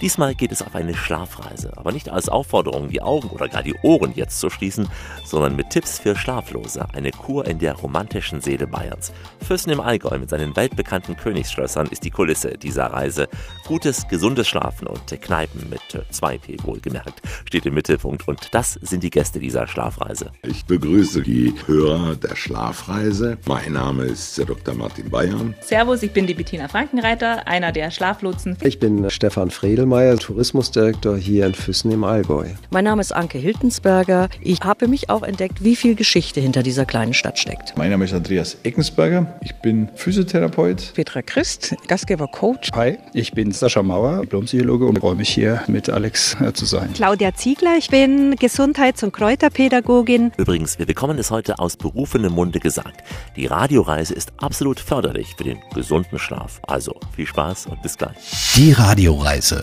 Diesmal geht es auf eine Schlafreise, aber nicht als Aufforderung, die Augen oder gar die Ohren jetzt zu schließen, sondern mit Tipps für Schlaflose, eine Kur in der romantischen Seele Bayerns. Füssen im Allgäu mit seinen weltbekannten Königsschlössern ist die Kulisse dieser Reise. Gutes, gesundes Schlafen und Kneipen mit 2P wohlgemerkt steht im Mittelpunkt und das sind die Gäste dieser Schlafreise. Ich begrüße die Hörer der Schlafreise. Mein Name ist Dr. Martin Bayern. Servus, ich bin die Bettina Frankenreiter, einer der Schlaflotsen. Ich bin Stefan Fredel Meyer, Tourismusdirektor hier in Füssen im Allgäu. Mein Name ist Anke Hiltensberger. Ich habe mich auch entdeckt, wie viel Geschichte hinter dieser kleinen Stadt steckt. Mein Name ist Andreas Eckensberger. Ich bin Physiotherapeut. Petra Christ, Gastgeber Coach. Hi, ich bin Sascha Mauer, Diplompsychologe und freue mich hier mit Alex äh, zu sein. Claudia Ziegler, ich bin Gesundheits- und Kräuterpädagogin. Übrigens, wir bekommen es heute aus berufenem Munde gesagt. Die Radioreise ist absolut förderlich für den gesunden Schlaf. Also viel Spaß und bis gleich. Die Radioreise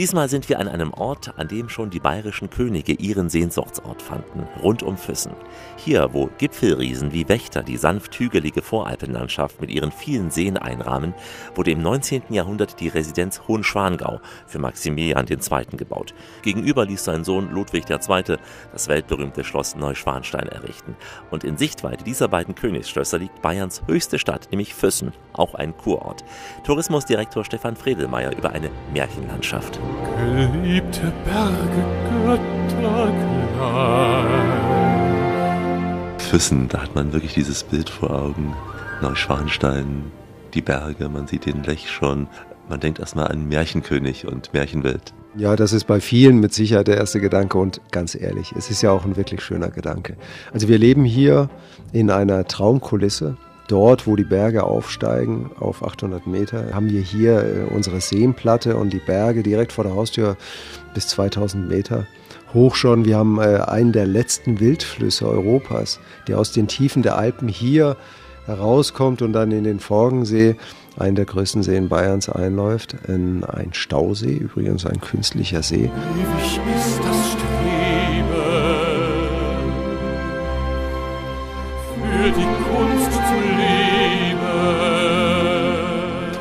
Diesmal sind wir an einem Ort, an dem schon die bayerischen Könige ihren Sehnsuchtsort fanden, rund um Füssen. Hier, wo Gipfelriesen wie Wächter die sanft hügelige Voralpenlandschaft mit ihren vielen Seen einrahmen, wurde im 19. Jahrhundert die Residenz Hohenschwangau für Maximilian II. gebaut. Gegenüber ließ sein Sohn Ludwig II. das weltberühmte Schloss Neuschwanstein errichten. Und in Sichtweite dieser beiden Königsschlösser liegt Bayerns höchste Stadt, nämlich Füssen, auch ein Kurort. Tourismusdirektor Stefan Fredelmeier über eine Märchenlandschaft. Geliebte Berge, Götter klein. Füssen, da hat man wirklich dieses Bild vor Augen. Neuschwanstein, die Berge, man sieht den Lech schon. Man denkt erstmal an Märchenkönig und Märchenwelt. Ja, das ist bei vielen mit Sicherheit der erste Gedanke und ganz ehrlich, es ist ja auch ein wirklich schöner Gedanke. Also wir leben hier in einer Traumkulisse. Dort, wo die Berge aufsteigen auf 800 Meter, haben wir hier äh, unsere Seenplatte und die Berge direkt vor der Haustür bis 2000 Meter hoch schon. Wir haben äh, einen der letzten Wildflüsse Europas, der aus den Tiefen der Alpen hier herauskommt und dann in den Forgensee, einen der größten Seen Bayerns, einläuft. Ein Stausee, übrigens ein künstlicher See. Ewig ist das Streben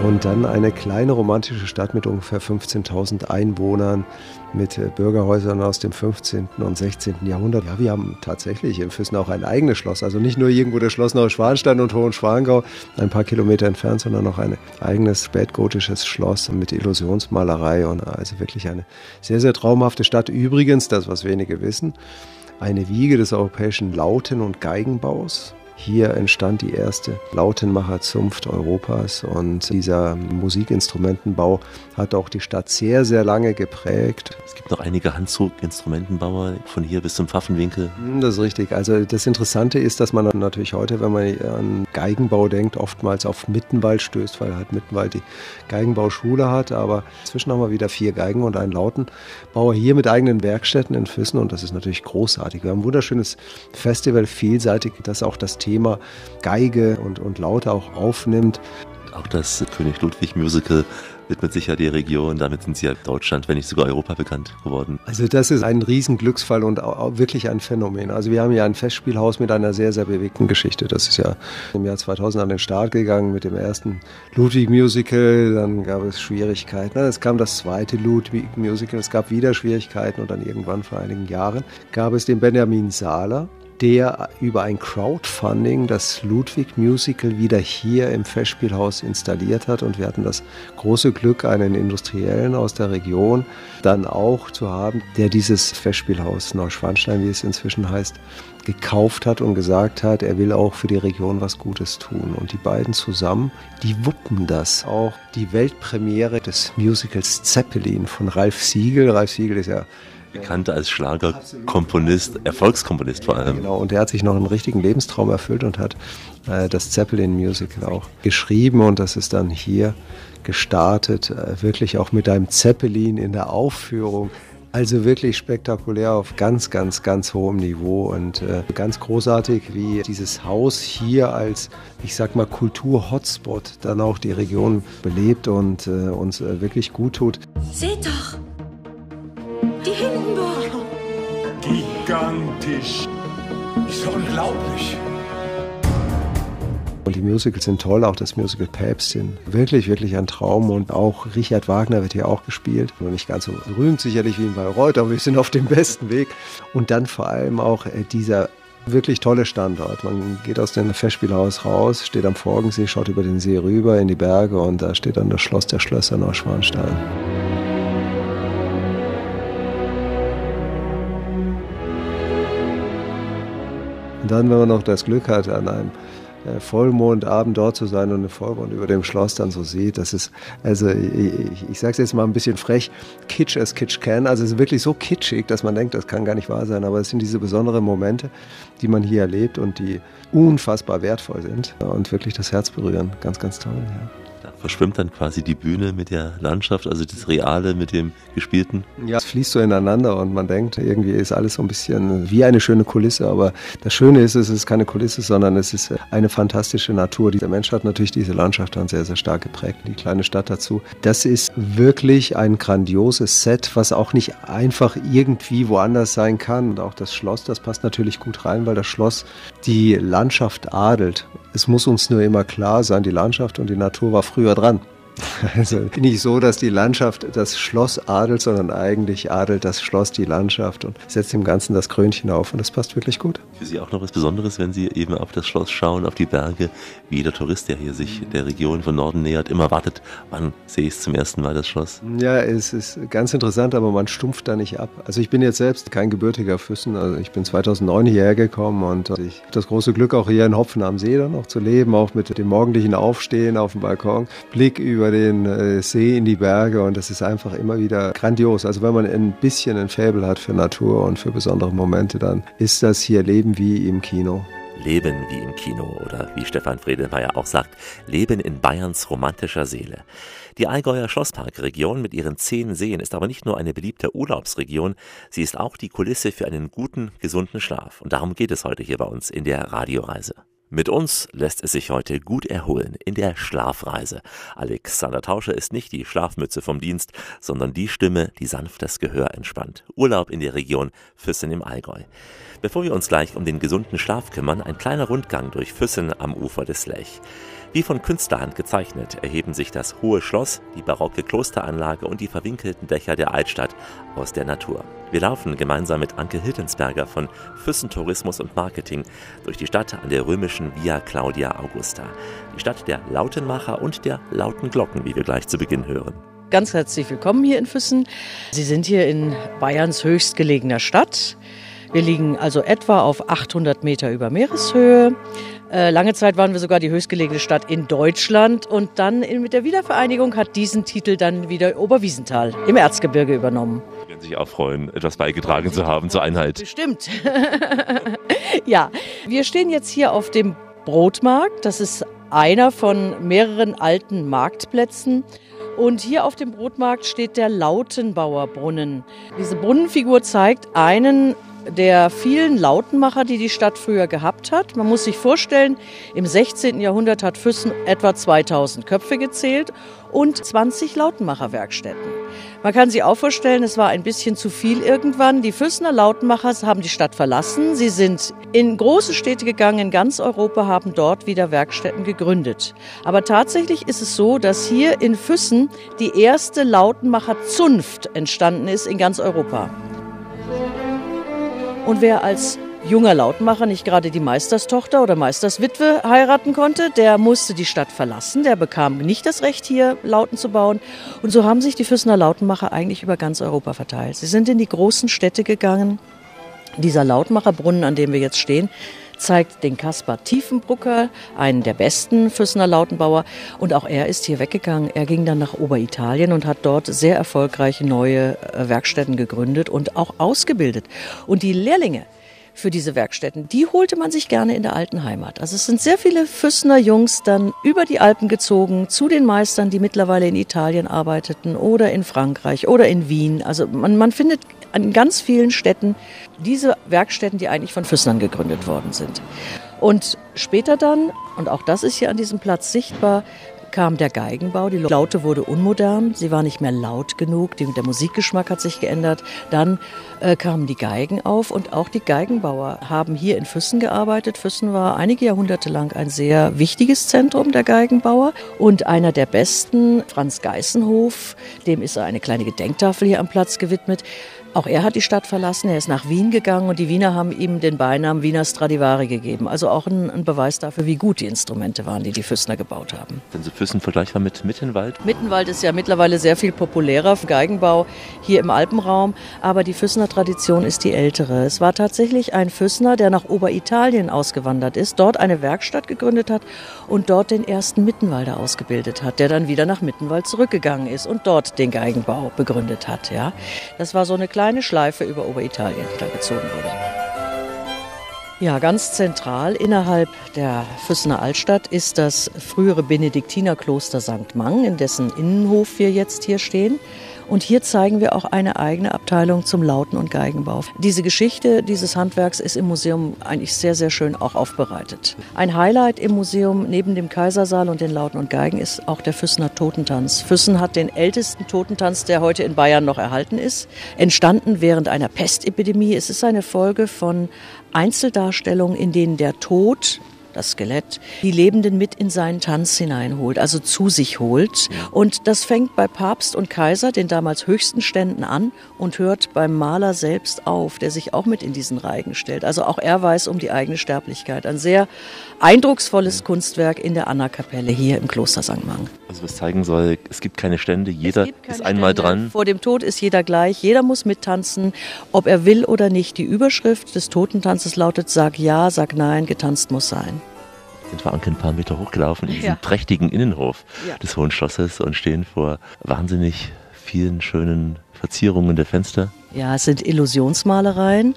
Und dann eine kleine romantische Stadt mit ungefähr 15.000 Einwohnern, mit Bürgerhäusern aus dem 15. und 16. Jahrhundert. Ja, wir haben tatsächlich in Füssen auch ein eigenes Schloss. Also nicht nur irgendwo das Schloss Neuschwanstein und Hohenschwangau, ein paar Kilometer entfernt, sondern auch ein eigenes spätgotisches Schloss mit Illusionsmalerei. Und also wirklich eine sehr, sehr traumhafte Stadt. Übrigens, das, was wenige wissen, eine Wiege des europäischen Lauten- und Geigenbaus. Hier entstand die erste Lautenmacherzunft Europas und dieser Musikinstrumentenbau hat auch die Stadt sehr, sehr lange geprägt. Es gibt noch einige Handzuginstrumentenbauer von hier bis zum Pfaffenwinkel. Das ist richtig. Also das Interessante ist, dass man natürlich heute, wenn man an Geigenbau denkt, oftmals auf Mittenwald stößt, weil halt Mittenwald die Geigenbauschule hat. Aber inzwischen haben wir wieder vier Geigen und einen Lautenbauer hier mit eigenen Werkstätten in Füssen und das ist natürlich großartig. Wir haben ein wunderschönes Festival, vielseitig, das auch das Thema Geige und, und Laute auch aufnimmt. Auch das König Ludwig Musical widmet sich ja die Region. Damit sind sie ja Deutschland, wenn nicht sogar Europa bekannt geworden. Also das ist ein Riesenglücksfall und auch wirklich ein Phänomen. Also wir haben ja ein Festspielhaus mit einer sehr, sehr bewegten Geschichte. Das ist ja im Jahr 2000 an den Start gegangen mit dem ersten Ludwig-Musical. Dann gab es Schwierigkeiten. Es kam das zweite Ludwig-Musical. Es gab wieder Schwierigkeiten und dann irgendwann vor einigen Jahren gab es den Benjamin Sahler der über ein Crowdfunding das Ludwig Musical wieder hier im Festspielhaus installiert hat. Und wir hatten das große Glück, einen Industriellen aus der Region dann auch zu haben, der dieses Festspielhaus Neuschwanstein, wie es inzwischen heißt, gekauft hat und gesagt hat, er will auch für die Region was Gutes tun. Und die beiden zusammen, die wuppen das. Auch die Weltpremiere des Musicals Zeppelin von Ralf Siegel. Ralf Siegel ist ja bekannt als Schlagerkomponist, Erfolgskomponist vor allem. Genau, und der hat sich noch einen richtigen Lebenstraum erfüllt und hat äh, das Zeppelin-Musical auch geschrieben und das ist dann hier gestartet, äh, wirklich auch mit einem Zeppelin in der Aufführung Also wirklich spektakulär auf ganz, ganz, ganz hohem Niveau und äh, ganz großartig, wie dieses Haus hier als, ich sag mal, Kultur-Hotspot dann auch die Region belebt und äh, uns äh, wirklich gut tut. Seht doch! Die Hindenburg! Gigantisch! Ist unglaublich! Und die Musicals sind toll, auch das Musical Päpstin. Wirklich, wirklich ein Traum. Und auch Richard Wagner wird hier auch gespielt. Nur nicht ganz so berühmt sicherlich wie in Bayreuth, aber wir sind auf dem besten Weg. Und dann vor allem auch äh, dieser wirklich tolle Standort. Man geht aus dem Festspielhaus raus, steht am Forgensee, schaut über den See rüber in die Berge und da steht dann das Schloss der Schlösser Neuschwanstein. Und dann, wenn man noch das Glück hat, an einem äh, Vollmondabend dort zu sein und eine Vollmond über dem Schloss dann so sieht. Das ist, also ich, ich sage es jetzt mal ein bisschen frech, kitsch as kitsch can. Also es ist wirklich so kitschig, dass man denkt, das kann gar nicht wahr sein. Aber es sind diese besonderen Momente, die man hier erlebt und die unfassbar wertvoll sind und wirklich das Herz berühren. Ganz, ganz toll. Ja verschwimmt dann quasi die Bühne mit der Landschaft, also das Reale mit dem Gespielten? Ja, es fließt so ineinander und man denkt, irgendwie ist alles so ein bisschen wie eine schöne Kulisse. Aber das Schöne ist, es ist keine Kulisse, sondern es ist eine fantastische Natur. Der Mensch hat natürlich diese Landschaft dann sehr, sehr stark geprägt, die kleine Stadt dazu. Das ist wirklich ein grandioses Set, was auch nicht einfach irgendwie woanders sein kann. Und auch das Schloss, das passt natürlich gut rein, weil das Schloss die Landschaft adelt. Es muss uns nur immer klar sein, die Landschaft und die Natur war früher dran. Also nicht so, dass die Landschaft das Schloss adelt, sondern eigentlich adelt das Schloss die Landschaft und setzt dem Ganzen das Krönchen auf und das passt wirklich gut. Für Sie auch noch was Besonderes, wenn Sie eben auf das Schloss schauen, auf die Berge, wie jeder Tourist, der hier sich der Region von Norden nähert, immer wartet, wann sehe ich zum ersten Mal das Schloss? Ja, es ist ganz interessant, aber man stumpft da nicht ab. Also ich bin jetzt selbst kein gebürtiger Füssen, also ich bin 2009 hierher gekommen und ich habe das große Glück, auch hier in Hopfen am See dann noch zu leben, auch mit dem morgendlichen Aufstehen auf dem Balkon, Blick über den äh, See in die Berge und das ist einfach immer wieder grandios. Also wenn man ein bisschen ein Faible hat für Natur und für besondere Momente, dann ist das hier Leben wie im Kino. Leben wie im Kino oder wie Stefan Fredelmeier auch sagt, Leben in Bayerns romantischer Seele. Die Allgäuer Schlossparkregion mit ihren zehn Seen ist aber nicht nur eine beliebte Urlaubsregion, sie ist auch die Kulisse für einen guten, gesunden Schlaf. Und darum geht es heute hier bei uns in der Radioreise. Mit uns lässt es sich heute gut erholen in der Schlafreise. Alexander Tauscher ist nicht die Schlafmütze vom Dienst, sondern die Stimme, die sanft das Gehör entspannt. Urlaub in der Region Füssen im Allgäu. Bevor wir uns gleich um den gesunden Schlaf kümmern, ein kleiner Rundgang durch Füssen am Ufer des Lech. Wie von Künstlerhand gezeichnet erheben sich das hohe Schloss, die barocke Klosteranlage und die verwinkelten Dächer der Altstadt aus der Natur. Wir laufen gemeinsam mit Anke Hiltensberger von Füssen Tourismus und Marketing durch die Stadt an der römischen Via Claudia Augusta. Die Stadt der Lautenmacher und der lauten Glocken, wie wir gleich zu Beginn hören. Ganz herzlich willkommen hier in Füssen. Sie sind hier in Bayerns höchstgelegener Stadt. Wir liegen also etwa auf 800 Meter über Meereshöhe. Äh, lange Zeit waren wir sogar die höchstgelegene Stadt in Deutschland und dann mit der Wiedervereinigung hat diesen Titel dann wieder Oberwiesenthal im Erzgebirge übernommen. Sie werden sich auch freuen, etwas beigetragen zu haben zur Einheit. Bestimmt. ja, wir stehen jetzt hier auf dem Brotmarkt. Das ist einer von mehreren alten Marktplätzen. Und hier auf dem Brotmarkt steht der Lautenbauer Brunnen. Diese Brunnenfigur zeigt einen der vielen Lautenmacher, die die Stadt früher gehabt hat. Man muss sich vorstellen, im 16. Jahrhundert hat Füssen etwa 2000 Köpfe gezählt und 20 Lautenmacherwerkstätten. Man kann sich auch vorstellen, es war ein bisschen zu viel irgendwann. Die Füssener Lautenmacher haben die Stadt verlassen. Sie sind in große Städte gegangen, in ganz Europa, haben dort wieder Werkstätten gegründet. Aber tatsächlich ist es so, dass hier in Füssen die erste Lautenmacherzunft entstanden ist in ganz Europa. Und wer als junger Lautmacher nicht gerade die Meisterstochter oder Meisterswitwe heiraten konnte, der musste die Stadt verlassen. Der bekam nicht das Recht, hier Lauten zu bauen. Und so haben sich die Füssener Lautenmacher eigentlich über ganz Europa verteilt. Sie sind in die großen Städte gegangen. Dieser Lautmacherbrunnen, an dem wir jetzt stehen, zeigt den Kaspar Tiefenbrucker, einen der besten Füssener Lautenbauer. Und auch er ist hier weggegangen. Er ging dann nach Oberitalien und hat dort sehr erfolgreiche neue äh, Werkstätten gegründet und auch ausgebildet. Und die Lehrlinge, für diese Werkstätten, die holte man sich gerne in der alten Heimat. Also es sind sehr viele Füssener Jungs dann über die Alpen gezogen zu den Meistern, die mittlerweile in Italien arbeiteten oder in Frankreich oder in Wien. Also man, man findet an ganz vielen Städten diese Werkstätten, die eigentlich von Füssnern gegründet worden sind. Und später dann, und auch das ist hier an diesem Platz sichtbar, kam der Geigenbau. Die Laute wurde unmodern, sie war nicht mehr laut genug, der Musikgeschmack hat sich geändert. Dann äh, kamen die Geigen auf und auch die Geigenbauer haben hier in Füssen gearbeitet. Füssen war einige Jahrhunderte lang ein sehr wichtiges Zentrum der Geigenbauer und einer der besten, Franz Geißenhof, dem ist eine kleine Gedenktafel hier am Platz gewidmet. Auch er hat die Stadt verlassen, er ist nach Wien gegangen und die Wiener haben ihm den Beinamen Wiener Stradivari gegeben. Also auch ein, ein Beweis dafür, wie gut die Instrumente waren, die die Füssner gebaut haben. Wenn Sie Füssen vergleichbar mit Mittenwald? Mittenwald ist ja mittlerweile sehr viel populärer für Geigenbau hier im Alpenraum, aber die Füssner Tradition ist die ältere. Es war tatsächlich ein Füssner, der nach Oberitalien ausgewandert ist, dort eine Werkstatt gegründet hat und dort den ersten Mittenwalder ausgebildet hat, der dann wieder nach Mittenwald zurückgegangen ist und dort den Geigenbau begründet hat. Ja. Das war so eine kleine Schleife über Oberitalien, die da gezogen wurde. Ja, ganz zentral innerhalb der Füssener Altstadt ist das frühere Benediktinerkloster St. Mang, in dessen Innenhof wir jetzt hier stehen. Und hier zeigen wir auch eine eigene Abteilung zum Lauten- und Geigenbau. Diese Geschichte dieses Handwerks ist im Museum eigentlich sehr, sehr schön auch aufbereitet. Ein Highlight im Museum neben dem Kaisersaal und den Lauten und Geigen ist auch der Füssener Totentanz. Füssen hat den ältesten Totentanz, der heute in Bayern noch erhalten ist. Entstanden während einer Pestepidemie. Es ist eine Folge von Einzeldarstellungen, in denen der Tod das Skelett, die Lebenden mit in seinen Tanz hineinholt, also zu sich holt. Und das fängt bei Papst und Kaiser, den damals höchsten Ständen an und hört beim Maler selbst auf, der sich auch mit in diesen Reigen stellt. Also auch er weiß um die eigene Sterblichkeit. Ein sehr eindrucksvolles Kunstwerk in der Anna-Kapelle hier im Kloster St. Mang. Also was zeigen soll, es gibt keine Stände, jeder ist einmal Stände. dran. Vor dem Tod ist jeder gleich, jeder muss mittanzen, ob er will oder nicht. Die Überschrift des Totentanzes lautet, sag ja, sag nein, getanzt muss sein sind wir Anke ein paar Meter hochgelaufen in diesem Ja. prächtigen Innenhof Ja. des Hohen Schlosses und stehen vor wahnsinnig vielen schönen Verzierungen der Fenster. Ja, es sind Illusionsmalereien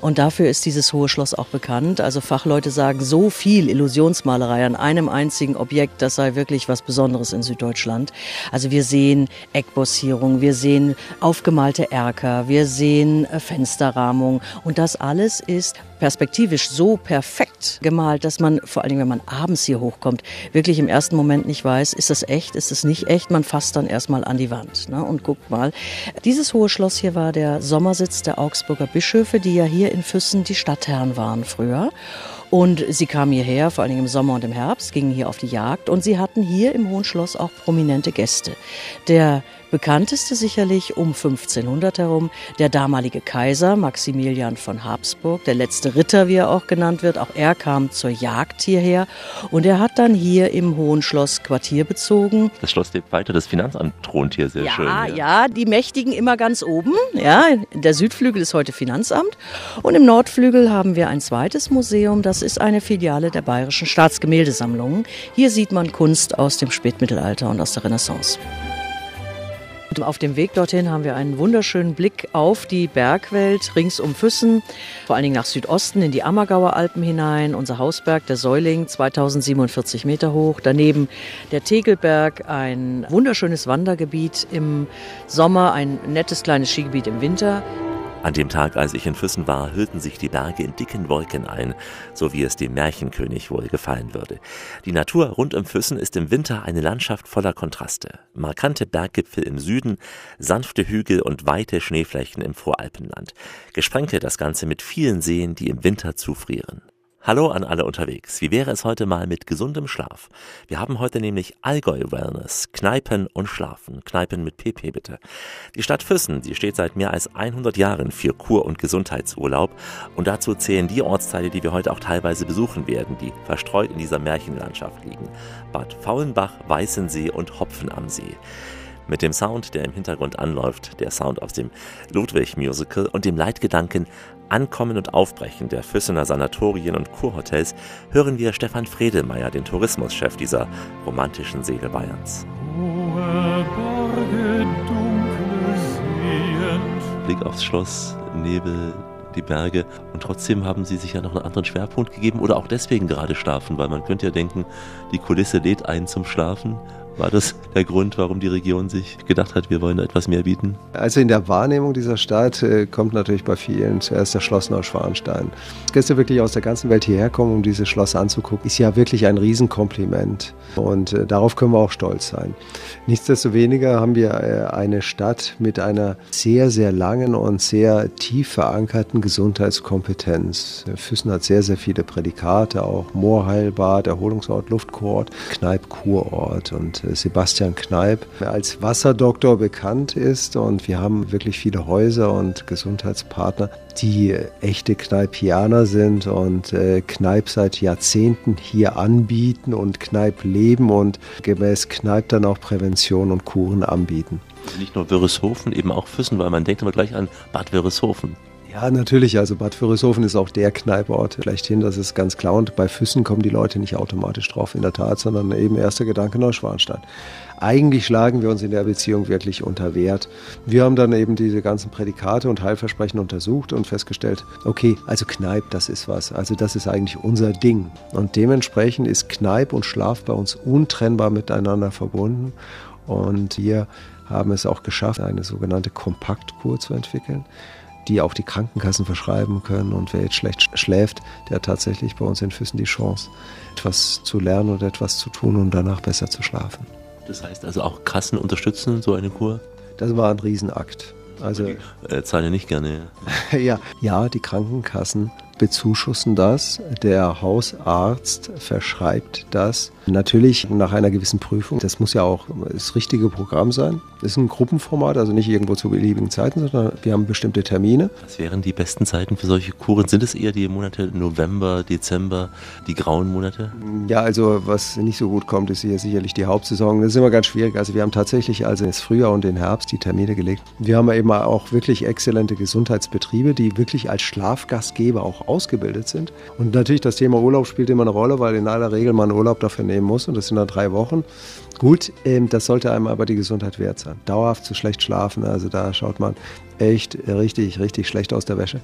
und dafür ist dieses Hohe Schloss auch bekannt. Also Fachleute sagen, so viel Illusionsmalerei an einem einzigen Objekt, das sei wirklich was Besonderes in Süddeutschland. Also wir sehen Eckbossierung, wir sehen aufgemalte Erker, wir sehen äh, Fensterrahmung und das alles ist perspektivisch so perfekt gemalt, dass man vor Dingen, wenn man abends hier hochkommt, wirklich im ersten Moment nicht weiß, ist das echt, ist es nicht echt. Man fasst dann erstmal an die Wand ne, und guckt mal. Dieses Hohe Schloss hier war der Sommersitz der Augsburger Bischöfe, die ja hier in Füssen die Stadtherren waren früher. Und sie kamen hierher, vor Dingen im Sommer und im Herbst, gingen hier auf die Jagd und sie hatten hier im Hohen Schloss auch prominente Gäste. Der bekannteste sicherlich um 1500 herum, der damalige Kaiser Maximilian von Habsburg, der letzte Ritter, wie er auch genannt wird. Auch er kam zur Jagd hierher und er hat dann hier im Hohen Schloss Quartier bezogen. Das Schloss lebt weiter, das Finanzamt thront hier sehr Ja, schön. ja, die Mächtigen immer ganz oben. Ja, der Südflügel ist heute Finanzamt und im Nordflügel haben wir ein zweites Museum. Das ist eine Filiale der Bayerischen Staatsgemäldesammlungen. Hier sieht man Kunst aus dem Spätmittelalter und aus der Renaissance. Auf dem Weg dorthin haben wir einen wunderschönen Blick auf die Bergwelt rings um Füssen, vor allen Dingen nach Südosten in die Ammergauer Alpen hinein. Unser Hausberg, der Säuling, 2047 Meter hoch. Daneben der Tegelberg, ein wunderschönes Wandergebiet im Sommer, ein nettes kleines Skigebiet im Winter. An dem Tag, als ich in Füssen war, hüllten sich die Berge in dicken Wolken ein, so wie es dem Märchenkönig wohl gefallen würde. Die Natur rund um Füssen ist im Winter eine Landschaft voller Kontraste. Markante Berggipfel im Süden, sanfte Hügel und weite Schneeflächen im Voralpenland. Gesprenkelt das Ganze mit vielen Seen, die im Winter zufrieren. Hallo an alle unterwegs. Wie wäre es heute mal mit gesundem Schlaf? Wir haben heute nämlich Allgäu Wellness, Kneipen und Schlafen. Kneipen mit PP bitte. Die Stadt Füssen, die steht seit mehr als 100 Jahren für Kur- und Gesundheitsurlaub und dazu zählen die Ortsteile, die wir heute auch teilweise besuchen werden, die verstreut in dieser Märchenlandschaft liegen. Bad Faulenbach, Weißensee und Hopfen am See. Mit dem Sound, der im Hintergrund anläuft, der Sound aus dem Ludwig-Musical und dem Leitgedanken Ankommen und Aufbrechen der Füssener Sanatorien und Kurhotels hören wir Stefan Fredelmeier, den Tourismuschef dieser romantischen Seele Bayerns. Hohe Berge dunkel. Blick aufs Schloss, Nebel, die Berge und trotzdem haben Sie sich ja noch einen anderen Schwerpunkt gegeben oder auch deswegen gerade schlafen, weil man könnte ja denken, die Kulisse lädt einen zum Schlafen. War das der Grund, warum die Region sich gedacht hat, wir wollen etwas mehr bieten? Also in der Wahrnehmung dieser Stadt äh, kommt natürlich bei vielen zuerst das Schloss Neuschwanstein. Gäste wirklich aus der ganzen Welt hierher kommen, um dieses Schloss anzugucken, ist ja wirklich ein Riesenkompliment. Und äh, darauf können wir auch stolz sein. Nichtsdestoweniger haben wir äh, eine Stadt mit einer sehr, sehr langen und sehr tief verankerten Gesundheitskompetenz. Füssen hat sehr, sehr viele Prädikate, auch Moorheilbad, Erholungsort, Luftkurort, Kneipp-Kurort. Und Sebastian Kneipp als Wasserdoktor bekannt ist. Und wir haben wirklich viele Häuser und Gesundheitspartner, die echte Kneipianer sind und äh, Kneipp seit Jahrzehnten hier anbieten und Kneipp leben und gemäß Kneipp dann auch Prävention und Kuren anbieten. Nicht nur Wörishofen, eben auch Füssen, weil man denkt immer gleich an Bad Wörishofen. Ja, natürlich. Also Bad Wörishofen ist auch der Kneipport schlechthin, das ist ganz klar. Und bei Füssen kommen die Leute nicht automatisch drauf, in der Tat, sondern eben erster Gedanke Neuschwanstein. Eigentlich schlagen wir uns in der Beziehung wirklich unter Wert. Wir haben dann eben diese ganzen Prädikate und Heilversprechen untersucht und festgestellt, okay, also Kneipp, das ist was. Also das ist eigentlich unser Ding. Und dementsprechend ist Kneipp und Schlaf bei uns untrennbar miteinander verbunden. Und wir haben es auch geschafft, eine sogenannte Kompaktkur zu entwickeln die auch die Krankenkassen verschreiben können. Und wer jetzt schlecht schläft, der hat tatsächlich bei uns in Füssen die Chance, etwas zu lernen und etwas zu tun und danach besser zu schlafen. Das heißt also auch Kassen unterstützen so eine Kur? Das war ein Riesenakt. Also, äh, zahlen ja nicht gerne. ja, ja, die Krankenkassen bezuschussen das. Der Hausarzt verschreibt das. Natürlich nach einer gewissen Prüfung. Das muss ja auch das richtige Programm sein. Das ist ein Gruppenformat, also nicht irgendwo zu beliebigen Zeiten, sondern wir haben bestimmte Termine. Was wären die besten Zeiten für solche Kuren? Sind es eher die Monate November, Dezember, die grauen Monate? Ja, also was nicht so gut kommt, ist hier sicherlich die Hauptsaison. Das ist immer ganz schwierig. Also wir haben tatsächlich also ins Frühjahr und den Herbst die Termine gelegt. Wir haben eben auch wirklich exzellente Gesundheitsbetriebe, die wirklich als Schlafgastgeber auch ausgebildet sind. Und natürlich das Thema Urlaub spielt immer eine Rolle, weil in aller Regel man Urlaub dafür nehmen muss und das sind dann drei Wochen. Gut, ähm, das sollte einem aber die Gesundheit wert sein. Dauerhaft zu schlecht schlafen, also da schaut man echt richtig, richtig schlecht aus der Wäsche.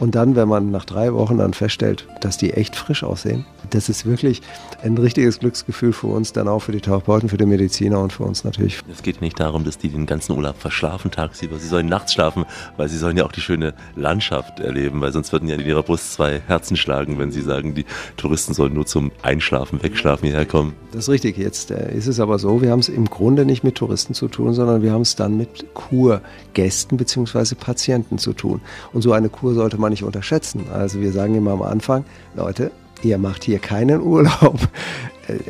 Und dann, wenn man nach drei Wochen dann feststellt, dass die echt frisch aussehen, das ist wirklich ein richtiges Glücksgefühl für uns, dann auch für die Therapeuten, für die Mediziner und für uns natürlich. Es geht nicht darum, dass die den ganzen Urlaub verschlafen tagsüber. Sie sollen nachts schlafen, weil sie sollen ja auch die schöne Landschaft erleben, weil sonst würden ja in ihrer Brust zwei Herzen schlagen, wenn sie sagen, die Touristen sollen nur zum Einschlafen, Wegschlafen hierher kommen. Das ist richtig. Jetzt äh, ist es aber so, wir haben es im Grunde nicht mit Touristen zu tun, sondern wir haben es dann mit Kurgästen bzw. Patienten zu tun. Und so eine Kur sollte man nicht unterschätzen. Also wir sagen immer am Anfang, Leute, ihr macht hier keinen Urlaub.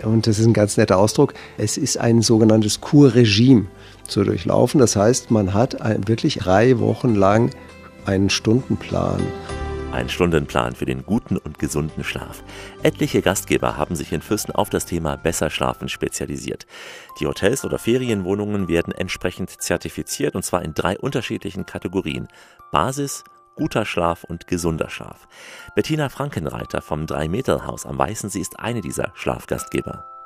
Und das ist ein ganz netter Ausdruck. Es ist ein sogenanntes Kurregime zu durchlaufen. Das heißt, man hat wirklich drei Wochen lang einen Stundenplan. Ein Stundenplan für den guten und gesunden Schlaf. Etliche Gastgeber haben sich in Füssen auf das Thema Besser Schlafen spezialisiert. Die Hotels oder Ferienwohnungen werden entsprechend zertifiziert und zwar in drei unterschiedlichen Kategorien. Basis, guter Schlaf und gesunder Schlaf. Bettina Frankenreiter vom Drei-Meter-Haus am Weißensee ist eine dieser Schlafgastgeber.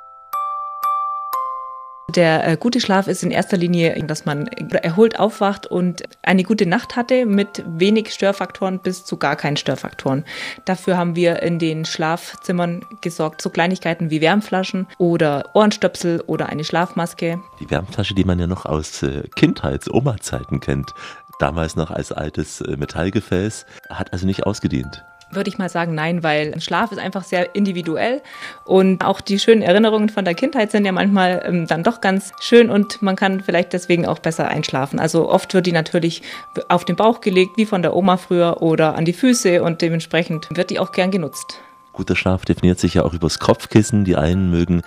Der äh, gute Schlaf ist in erster Linie, dass man erholt aufwacht und eine gute Nacht hatte mit wenig Störfaktoren bis zu gar keinen Störfaktoren. Dafür haben wir in den Schlafzimmern gesorgt, so Kleinigkeiten wie Wärmflaschen oder Ohrenstöpsel oder eine Schlafmaske. Die Wärmflasche, die man ja noch aus äh, Kindheits-Oma-Zeiten kennt, damals noch als altes äh, Metallgefäß, hat also nicht ausgedient würde ich mal sagen, nein, weil Schlaf ist einfach sehr individuell und auch die schönen Erinnerungen von der Kindheit sind ja manchmal ähm, dann doch ganz schön und man kann vielleicht deswegen auch besser einschlafen. Also oft wird die natürlich auf den Bauch gelegt, wie von der Oma früher oder an die Füße und dementsprechend wird die auch gern genutzt. Guter Schlaf definiert sich ja auch übers Kopfkissen. Die einen mögen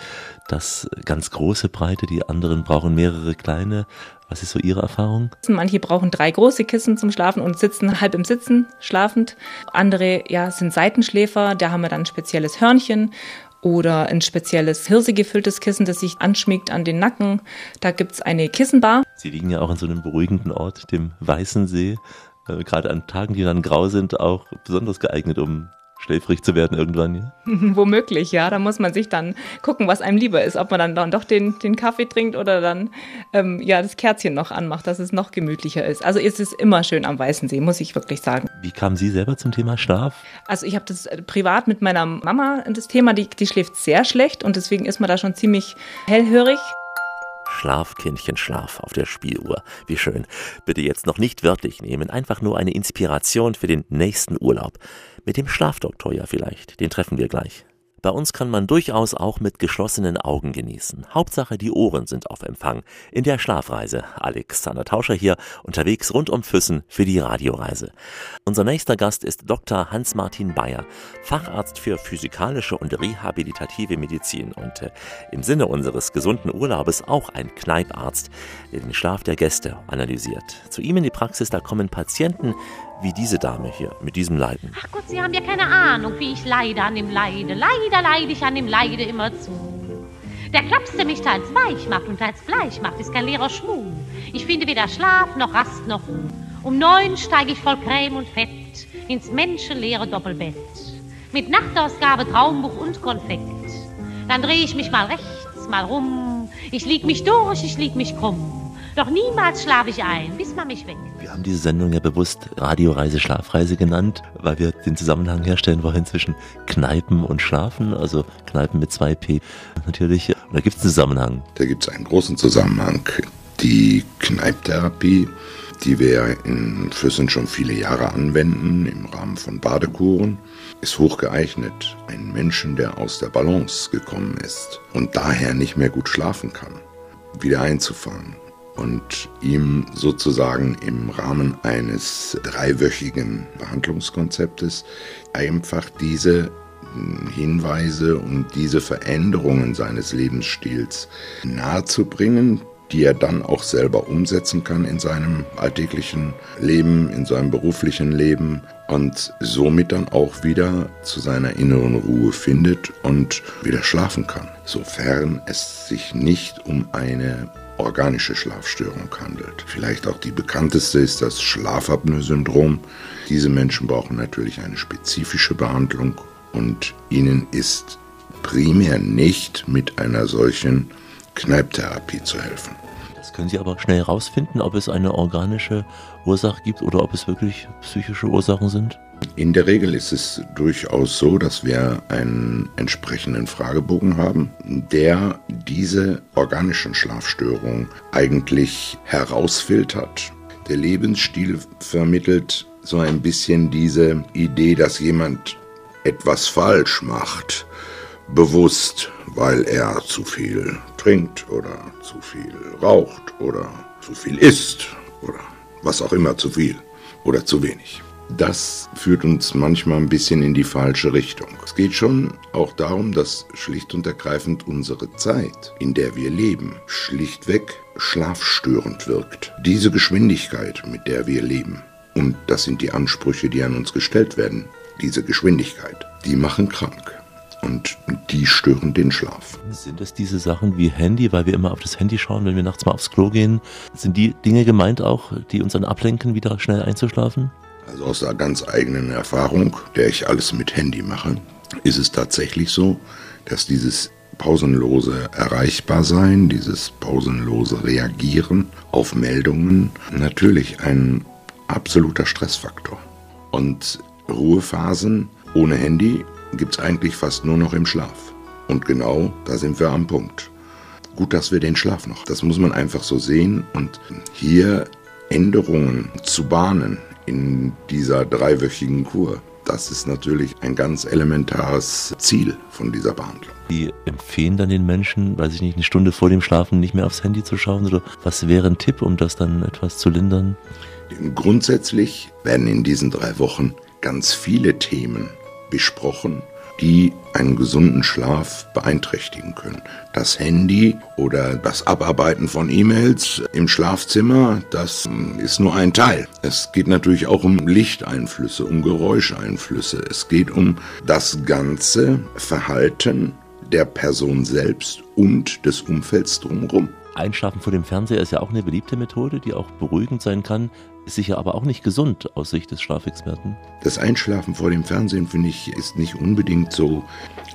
das ganz große Breite, die anderen brauchen mehrere kleine. Was ist so Ihre Erfahrung? Manche brauchen drei große Kissen zum Schlafen und sitzen halb im Sitzen schlafend. Andere ja, sind Seitenschläfer, da haben wir dann ein spezielles Hörnchen oder ein spezielles hirsegefülltes Kissen, das sich anschmiegt an den Nacken. Da gibt es eine Kissenbar. Sie liegen ja auch in so einem beruhigenden Ort, dem Weißen See. Äh, gerade an Tagen, die dann grau sind, auch besonders geeignet, um schläfrig zu werden irgendwann, ja? Womöglich, ja. Da muss man sich dann gucken, was einem lieber ist. Ob man dann, dann doch den, den Kaffee trinkt oder dann ähm, ja, das Kerzchen noch anmacht, dass es noch gemütlicher ist. Also ist es immer schön am Weißen See, muss ich wirklich sagen. Wie kamen Sie selber zum Thema Schlaf? Also ich habe das äh, privat mit meiner Mama das Thema, die, die schläft sehr schlecht und deswegen ist man da schon ziemlich hellhörig. Schlaf, Kindchen, Schlaf auf der Spieluhr. Wie schön. Bitte jetzt noch nicht wörtlich nehmen, einfach nur eine Inspiration für den nächsten Urlaub. Mit dem Schlafdoktor ja vielleicht. Den treffen wir gleich. Bei uns kann man durchaus auch mit geschlossenen Augen genießen. Hauptsache die Ohren sind auf Empfang. In der Schlafreise. Alexander Tauscher hier, unterwegs rund um Füssen für die Radioreise. Unser nächster Gast ist Dr. Hans-Martin Bayer, Facharzt für physikalische und rehabilitative Medizin und äh, im Sinne unseres gesunden Urlaubes auch ein Kneiparzt, der den Schlaf der Gäste analysiert. Zu ihm in die Praxis, da kommen Patienten wie diese Dame hier mit diesem Leiden. Ach Gott, Sie haben ja keine Ahnung, wie ich leide an dem Leide. Leider leide ich an dem Leide immer zu. Der Klaps, der mich teils weich macht und teils bleich macht, ist kein leerer Schmuh. Ich finde weder Schlaf noch Rast noch Ruhe. Um neun steige ich voll Creme und Fett ins menschenleere Doppelbett. Mit Nachtausgabe, Traumbuch und Konfekt. Dann drehe ich mich mal rechts, mal rum. Ich lieg mich durch, ich lieg mich krumm. Doch niemals schlafe ich ein, bis man mich weckt. Wir haben diese Sendung ja bewusst Radioreise, Schlafreise genannt, weil wir den Zusammenhang herstellen wollen zwischen Kneipen und Schlafen, also Kneipen mit 2P natürlich. Und da gibt es einen Zusammenhang. Da gibt es einen großen Zusammenhang. Die Kneiptherapie, die wir in Füssen schon viele Jahre anwenden, im Rahmen von Badekuren, ist hoch geeignet. Ein Menschen, der aus der Balance gekommen ist und daher nicht mehr gut schlafen kann, wieder einzufangen und ihm sozusagen im Rahmen eines dreiwöchigen Behandlungskonzeptes einfach diese Hinweise und diese Veränderungen seines Lebensstils nahezubringen, die er dann auch selber umsetzen kann in seinem alltäglichen Leben, in seinem beruflichen Leben und somit dann auch wieder zu seiner inneren Ruhe findet und wieder schlafen kann, sofern es sich nicht um eine organische Schlafstörung handelt. Vielleicht auch die bekannteste ist das Schlafapnoe-Syndrom. Diese Menschen brauchen natürlich eine spezifische Behandlung und ihnen ist primär nicht mit einer solchen Kneiptherapie zu helfen. Das können Sie aber schnell herausfinden, ob es eine organische Ursache gibt oder ob es wirklich psychische Ursachen sind? In der Regel ist es durchaus so, dass wir einen entsprechenden Fragebogen haben, der diese organischen Schlafstörungen eigentlich herausfiltert. Der Lebensstil vermittelt so ein bisschen diese Idee, dass jemand etwas falsch macht, bewusst, weil er zu viel trinkt oder zu viel raucht oder zu viel isst oder was auch immer zu viel oder zu wenig. Das führt uns manchmal ein bisschen in die falsche Richtung. Es geht schon auch darum, dass schlicht und ergreifend unsere Zeit, in der wir leben, schlichtweg schlafstörend wirkt. Diese Geschwindigkeit, mit der wir leben, und das sind die Ansprüche, die an uns gestellt werden, diese Geschwindigkeit, die machen krank und die stören den Schlaf. Sind es diese Sachen wie Handy, weil wir immer auf das Handy schauen, wenn wir nachts mal aufs Klo gehen? Sind die Dinge gemeint auch, die uns dann ablenken, wieder schnell einzuschlafen? Also aus der ganz eigenen Erfahrung, der ich alles mit Handy mache, ist es tatsächlich so, dass dieses pausenlose Erreichbarsein, dieses pausenlose Reagieren auf Meldungen natürlich ein absoluter Stressfaktor. Und Ruhephasen ohne Handy gibt es eigentlich fast nur noch im Schlaf. Und genau da sind wir am Punkt. Gut, dass wir den Schlaf noch. Das muss man einfach so sehen. Und hier Änderungen zu bahnen in dieser dreiwöchigen Kur, das ist natürlich ein ganz elementares Ziel von dieser Behandlung. Die empfehlen dann den Menschen, weiß ich nicht, eine Stunde vor dem Schlafen nicht mehr aufs Handy zu schauen? Oder was wäre ein Tipp, um das dann etwas zu lindern? Grundsätzlich werden in diesen drei Wochen ganz viele Themen besprochen, die einen gesunden Schlaf beeinträchtigen können. Das Handy oder das Abarbeiten von E-Mails im Schlafzimmer, das ist nur ein Teil. Es geht natürlich auch um Lichteinflüsse, um Geräuscheinflüsse. Es geht um das ganze Verhalten der Person selbst und des Umfelds drumherum. Einschlafen vor dem Fernseher ist ja auch eine beliebte Methode, die auch beruhigend sein kann, ist sicher aber auch nicht gesund aus Sicht des Schlafexperten. Das Einschlafen vor dem Fernsehen, finde ich, ist nicht unbedingt so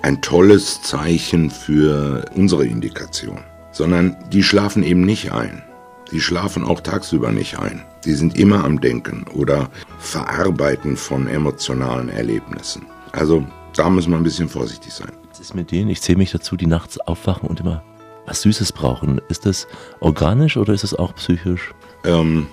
ein tolles Zeichen für unsere Indikation, sondern die schlafen eben nicht ein. Die schlafen auch tagsüber nicht ein. Die sind immer am Denken oder Verarbeiten von emotionalen Erlebnissen. Also da muss man ein bisschen vorsichtig sein. Was ist mit denen? Ich zähle mich dazu, die nachts aufwachen und immer was Süßes brauchen. Ist das organisch oder ist es auch psychisch? Ähm,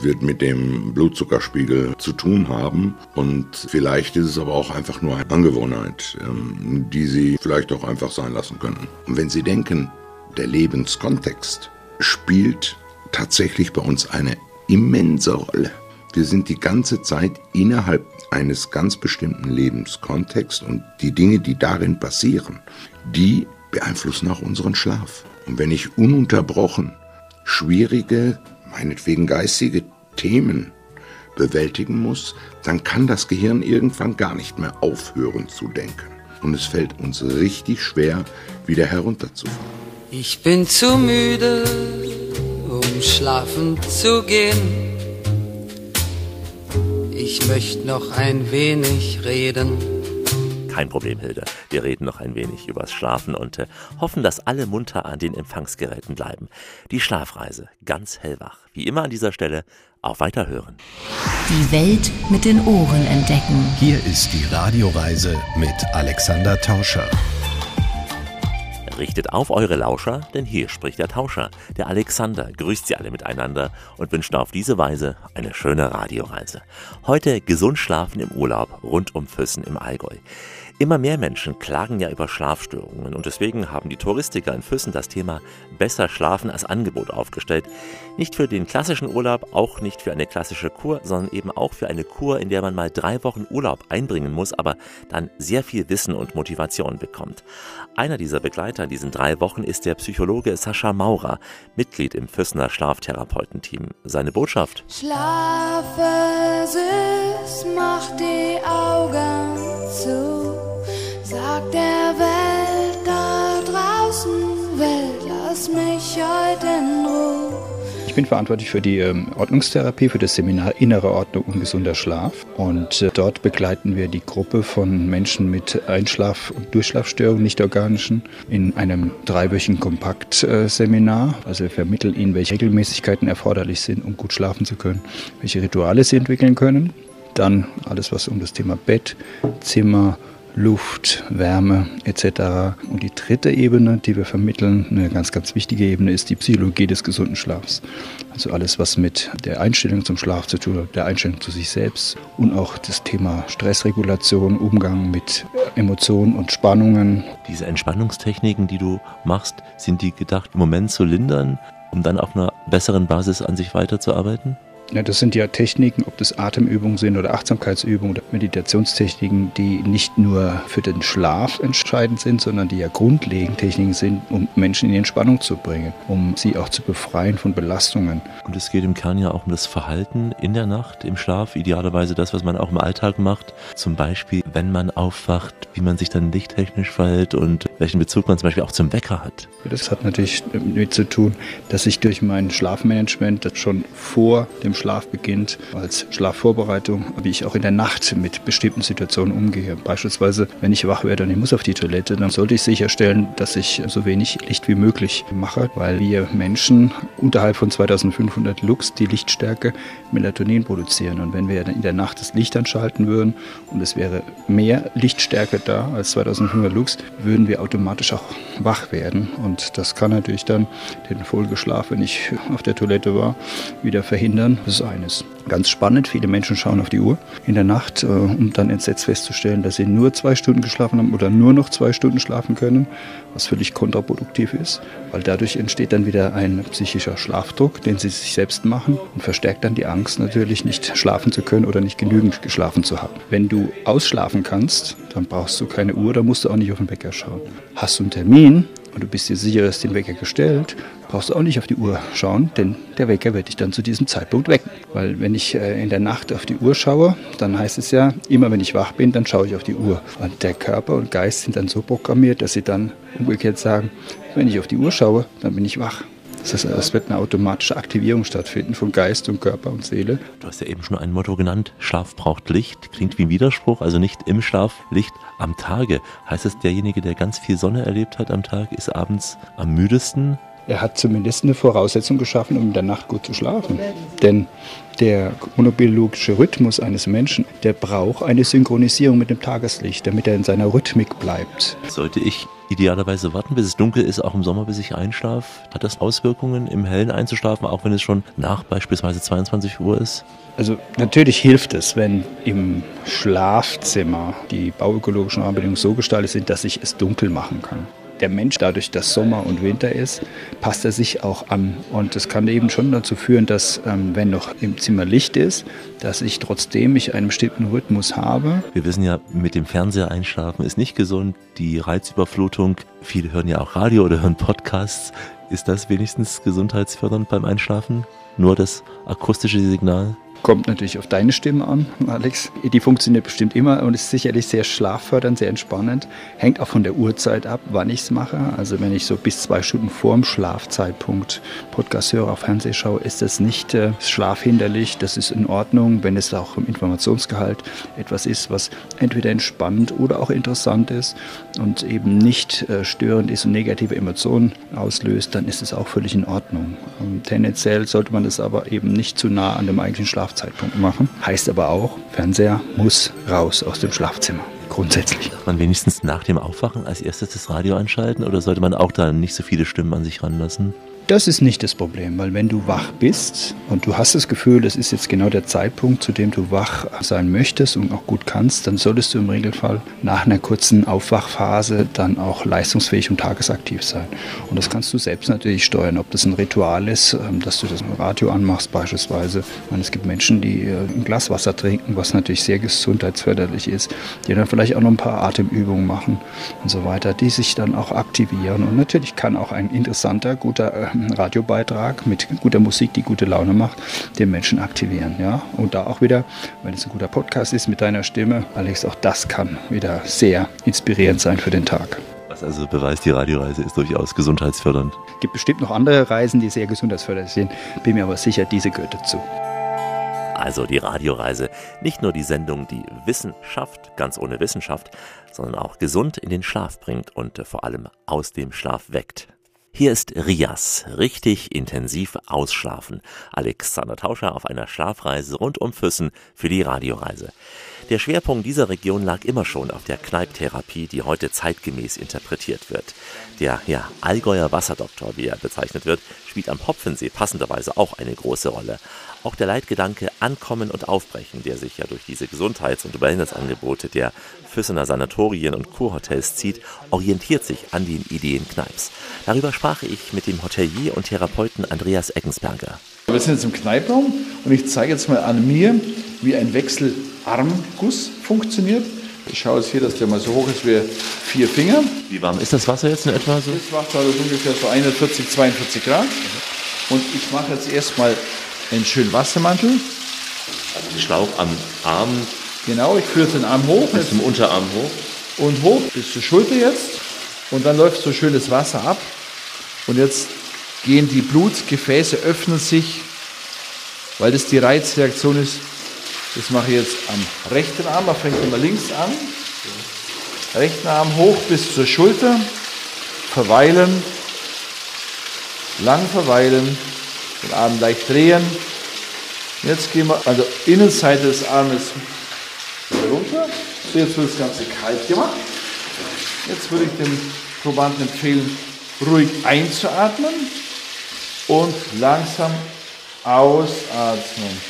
wird mit dem Blutzuckerspiegel zu tun haben. Und vielleicht ist es aber auch einfach nur eine Angewohnheit, ähm, die Sie vielleicht auch einfach sein lassen können. Und wenn Sie denken, der Lebenskontext spielt tatsächlich bei uns eine immense Rolle. Wir sind die ganze Zeit innerhalb eines ganz bestimmten Lebenskontexts und die Dinge, die darin passieren, die beeinflussen auch unseren Schlaf. Und wenn ich ununterbrochen schwierige, meinetwegen geistige Themen bewältigen muss, dann kann das Gehirn irgendwann gar nicht mehr aufhören zu denken. Und es fällt uns richtig schwer, wieder herunterzufahren. Ich bin zu müde, um schlafen zu gehen. Ich möchte noch ein wenig reden. Kein Problem, Hilde. Wir reden noch ein wenig übers Schlafen und äh, hoffen, dass alle munter an den Empfangsgeräten bleiben. Die Schlafreise, ganz hellwach. Wie immer an dieser Stelle, auch weiterhören. Die Welt mit den Ohren entdecken. Hier ist die Radioreise mit Alexander Tauscher. Richtet auf eure Lauscher, denn hier spricht der Tauscher. Der Alexander grüßt sie alle miteinander und wünscht auf diese Weise eine schöne Radioreise. Heute gesund schlafen im Urlaub rund um Füssen im Allgäu. Immer mehr Menschen klagen ja über Schlafstörungen und deswegen haben die Touristiker in Füssen das Thema besser schlafen als Angebot aufgestellt. Nicht für den klassischen Urlaub, auch nicht für eine klassische Kur, sondern eben auch für eine Kur, in der man mal drei Wochen Urlaub einbringen muss, aber dann sehr viel Wissen und Motivation bekommt. Einer dieser Begleiter in diesen drei Wochen ist der Psychologe Sascha Maurer, Mitglied im Füssener Schlaftherapeutenteam. Seine Botschaft. Schlafe süß, mach die Augen zu. Sag der Welt da draußen, Welt, lass mich heute in Ruhe. Ich bin verantwortlich für die ähm, Ordnungstherapie, für das Seminar Innere Ordnung und gesunder Schlaf. Und äh, dort begleiten wir die Gruppe von Menschen mit Einschlaf- und Durchschlafstörungen, nicht organischen, in einem dreiwöchigen Kompaktseminar. Also wir vermitteln ihnen, welche Regelmäßigkeiten erforderlich sind, um gut schlafen zu können, welche Rituale sie entwickeln können. Dann alles, was um das Thema Bett, Zimmer, Luft, Wärme etc. Und die dritte Ebene, die wir vermitteln, eine ganz, ganz wichtige Ebene, ist die Psychologie des gesunden Schlafs. Also alles, was mit der Einstellung zum Schlaf zu tun hat, der Einstellung zu sich selbst und auch das Thema Stressregulation, Umgang mit Emotionen und Spannungen. Diese Entspannungstechniken, die du machst, sind die gedacht, im Moment zu lindern, um dann auf einer besseren Basis an sich weiterzuarbeiten? Ja, das sind ja Techniken, ob das Atemübungen sind oder Achtsamkeitsübungen oder Meditationstechniken, die nicht nur für den Schlaf entscheidend sind, sondern die ja grundlegend Techniken sind, um Menschen in die Entspannung zu bringen, um sie auch zu befreien von Belastungen. Und es geht im Kern ja auch um das Verhalten in der Nacht, im Schlaf, idealerweise das, was man auch im Alltag macht. Zum Beispiel, wenn man aufwacht, wie man sich dann lichttechnisch verhält und welchen Bezug man zum Beispiel auch zum Wecker hat. Das hat natürlich damit zu tun, dass ich durch mein Schlafmanagement das schon vor dem Schlaf beginnt, als Schlafvorbereitung, wie ich auch in der Nacht mit bestimmten Situationen umgehe. Beispielsweise, wenn ich wach werde und ich muss auf die Toilette, dann sollte ich sicherstellen, dass ich so wenig Licht wie möglich mache, weil wir Menschen unterhalb von 2500 Lux die Lichtstärke Melatonin produzieren. Und wenn wir in der Nacht das Licht anschalten würden und es wäre mehr Lichtstärke da als 2500 Lux, würden wir automatisch auch wach werden. Und das kann natürlich dann den Folgeschlaf, wenn ich auf der Toilette war, wieder verhindern. Das ist eines. Ganz spannend, viele Menschen schauen auf die Uhr in der Nacht, äh, um dann entsetzt festzustellen, dass sie nur zwei Stunden geschlafen haben oder nur noch zwei Stunden schlafen können, was völlig kontraproduktiv ist, weil dadurch entsteht dann wieder ein psychischer Schlafdruck, den sie sich selbst machen und verstärkt dann die Angst natürlich nicht schlafen zu können oder nicht genügend geschlafen zu haben. Wenn du ausschlafen kannst, dann brauchst du keine Uhr, dann musst du auch nicht auf den Wecker schauen. Hast du einen Termin, und du bist dir sicher, dass den Wecker gestellt, brauchst du auch nicht auf die Uhr schauen, denn der Wecker wird dich dann zu diesem Zeitpunkt wecken. Weil wenn ich äh, in der Nacht auf die Uhr schaue, dann heißt es ja, immer wenn ich wach bin, dann schaue ich auf die Uhr. Und der Körper und Geist sind dann so programmiert, dass sie dann umgekehrt sagen, wenn ich auf die Uhr schaue, dann bin ich wach. Das heißt, es wird eine automatische Aktivierung stattfinden von Geist und Körper und Seele. Du hast ja eben schon ein Motto genannt, Schlaf braucht Licht. Klingt wie ein Widerspruch, also nicht im Schlaf, Licht am Tage. Heißt es, derjenige, der ganz viel Sonne erlebt hat am Tag, ist abends am müdesten? er hat zumindest eine Voraussetzung geschaffen, um in der Nacht gut zu schlafen. Denn der chronobiologische Rhythmus eines Menschen, der braucht eine Synchronisierung mit dem Tageslicht, damit er in seiner Rhythmik bleibt. Sollte ich idealerweise warten, bis es dunkel ist, auch im Sommer, bis ich einschlafe? Hat das Auswirkungen, im Hellen einzuschlafen, auch wenn es schon nach beispielsweise 22 Uhr ist? Also natürlich hilft es, wenn im Schlafzimmer die bauökologischen Rahmenbedingungen so gestaltet sind, dass ich es dunkel machen kann der Mensch, dadurch, dass Sommer und Winter ist, passt er sich auch an. Und das kann eben schon dazu führen, dass, ähm, wenn noch im Zimmer Licht ist, dass ich trotzdem ich einen bestimmten Rhythmus habe. Wir wissen ja, mit dem Fernseher einschlafen ist nicht gesund. Die Reizüberflutung, viele hören ja auch Radio oder hören Podcasts. Ist das wenigstens gesundheitsfördernd beim Einschlafen? Nur das akustische Signal? Kommt natürlich auf deine Stimme an, Alex. Die funktioniert bestimmt immer und ist sicherlich sehr schlaffördernd, sehr entspannend. Hängt auch von der Uhrzeit ab, wann ich es mache. Also wenn ich so bis zwei Stunden vor dem Schlafzeitpunkt Podcast höre, auf Fernseh schaue, ist das nicht äh, schlafhinderlich. Das ist in Ordnung, wenn es auch im Informationsgehalt etwas ist, was entweder entspannend oder auch interessant ist und eben nicht äh, störend ist und negative Emotionen auslöst, dann ist es auch völlig in Ordnung. Ähm, tendenziell sollte man das aber eben nicht zu nah an dem eigentlichen Schlaf Schlafzeitpunkt machen. Heißt aber auch, Fernseher muss raus aus dem Schlafzimmer. Grundsätzlich. Darf man wenigstens nach dem Aufwachen als erstes das Radio einschalten oder sollte man auch da nicht so viele Stimmen an sich ranlassen? Das ist nicht das Problem, weil wenn du wach bist und du hast das Gefühl, das ist jetzt genau der Zeitpunkt, zu dem du wach sein möchtest und auch gut kannst, dann solltest du im Regelfall nach einer kurzen Aufwachphase dann auch leistungsfähig und tagesaktiv sein. Und das kannst du selbst natürlich steuern, ob das ein Ritual ist, ähm, dass du das Radio anmachst beispielsweise. Meine, es gibt Menschen, die äh, ein Glas Wasser trinken, was natürlich sehr gesundheitsförderlich ist, die dann vielleicht auch noch ein paar Atemübungen machen und so weiter, die sich dann auch aktivieren. Und natürlich kann auch ein interessanter, guter äh, Radiobeitrag mit guter Musik, die gute Laune macht, den Menschen aktivieren. Ja? Und da auch wieder, wenn es ein guter Podcast ist mit deiner Stimme, Alex, auch das kann wieder sehr inspirierend sein für den Tag. Was also beweist, die Radioreise ist durchaus gesundheitsfördernd. Es gibt bestimmt noch andere Reisen, die sehr gesundheitsfördernd sind. Bin mir aber sicher, diese gehört dazu. Also die Radioreise, nicht nur die Sendung, die Wissen schafft, ganz ohne Wissenschaft, sondern auch gesund in den Schlaf bringt und vor allem aus dem Schlaf weckt. Hier ist Rias, richtig intensiv ausschlafen. Alexander Tauscher auf einer Schlafreise rund um Füssen für die Radioreise. Der Schwerpunkt dieser Region lag immer schon auf der Kneipptherapie, die heute zeitgemäß interpretiert wird. Der ja, Allgäuer Wasserdoktor, wie er bezeichnet wird, spielt am Hopfensee passenderweise auch eine große Rolle. Auch der Leitgedanke Ankommen und Aufbrechen, der sich ja durch diese Gesundheits- und Wellnessangebote der Füssener Sanatorien und Kurhotels zieht, orientiert sich an den Ideen Kneips. Darüber sprach ich mit dem Hotelier und Therapeuten Andreas Eckensberger. Wir sind jetzt im Kneipraum und ich zeige jetzt mal an mir, wie ein Wechselarmguss funktioniert. Ich schaue jetzt hier, dass der mal so hoch ist wie vier Finger. Wie warm ist das Wasser jetzt in etwa so? Das macht also ungefähr so 41, 42 Grad. Und ich mache jetzt erstmal einen schönen Wassermantel. Also den Schlauch am Arm. Genau, ich führe den Arm hoch. Bis zum Unterarm hoch. Und hoch bis zur Schulter jetzt. Und dann läuft so schönes Wasser ab. Und jetzt gehen die Blutgefäße, öffnen sich, weil das die Reizreaktion ist. Das mache ich jetzt am rechten Arm, man fängt immer links an. Rechten Arm hoch bis zur Schulter, verweilen, lang verweilen, den Arm leicht drehen. Jetzt gehen wir also Innenseite des Armes runter. So, jetzt wird das Ganze kalt gemacht. Jetzt würde ich dem Probanden empfehlen, ruhig einzuatmen und langsam ausatmen.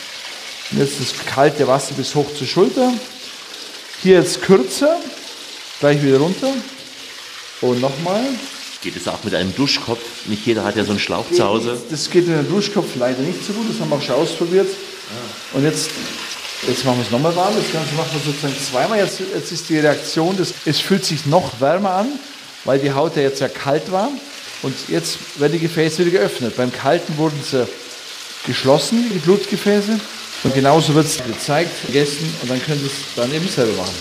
Und jetzt das kalte Wasser bis hoch zur Schulter. Hier jetzt kürzer, gleich wieder runter. Und nochmal. Geht es auch mit einem Duschkopf? Nicht jeder hat ja so einen Schlauch zu Hause. Das geht mit einem Duschkopf leider nicht so gut, das haben wir auch schon ausprobiert. Und jetzt, jetzt machen wir es nochmal warm. Das Ganze machen wir sozusagen zweimal. Jetzt, jetzt ist die Reaktion, das, es fühlt sich noch wärmer an, weil die Haut ja jetzt ja kalt war. Und jetzt werden die Gefäße wieder geöffnet. Beim Kalten wurden sie geschlossen, die Blutgefäße. Und genauso wird es gezeigt, gegessen und dann können Sie es dann eben selber machen.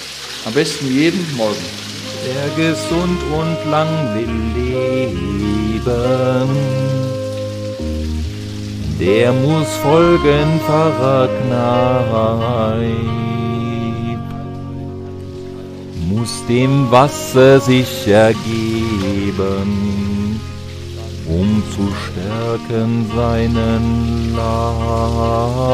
Am besten jeden Morgen. Wer gesund und lang will leben, der muss folgen Pfarrer Kneip, muss dem Wasser sich ergeben, um zu stärken seinen Leib.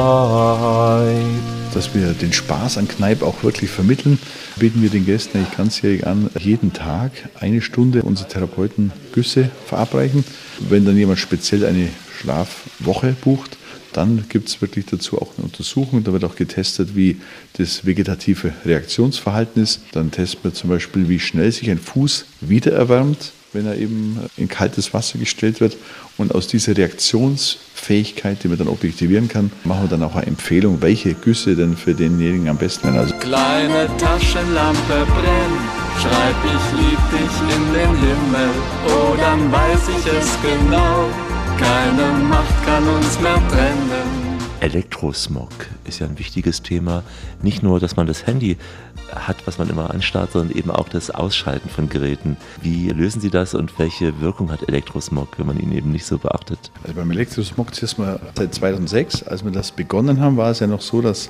Dass wir den Spaß an Kneipp auch wirklich vermitteln, bieten wir den Gästen eigentlich ganzjährig an, jeden Tag eine Stunde unsere Therapeuten Güsse verabreichen. Wenn dann jemand speziell eine Schlafwoche bucht, dann gibt es wirklich dazu auch eine Untersuchung. Da wird auch getestet, wie das vegetative Reaktionsverhalten ist. Dann testen wir zum Beispiel, wie schnell sich ein Fuß wiedererwärmt, wenn er eben in kaltes Wasser gestellt wird. Und aus dieser Reaktionsfähigkeit, die man dann objektivieren kann, machen wir dann auch eine Empfehlung, welche Güsse denn für denjenigen am besten wären. Also Kleine Taschenlampe brennt, schreib ich lieb dich in den Himmel, oh dann weiß ich es genau, keine Macht kann uns mehr trennen. Elektrosmog ist ja ein wichtiges Thema. Nicht nur, dass man das Handy hat, was man immer anstarrt, sondern eben auch das Ausschalten von Geräten. Wie lösen Sie das und welche Wirkung hat Elektrosmog, wenn man ihn eben nicht so beachtet? Also beim Elektrosmog ist mal seit 2006, als wir das begonnen haben, war es ja noch so, dass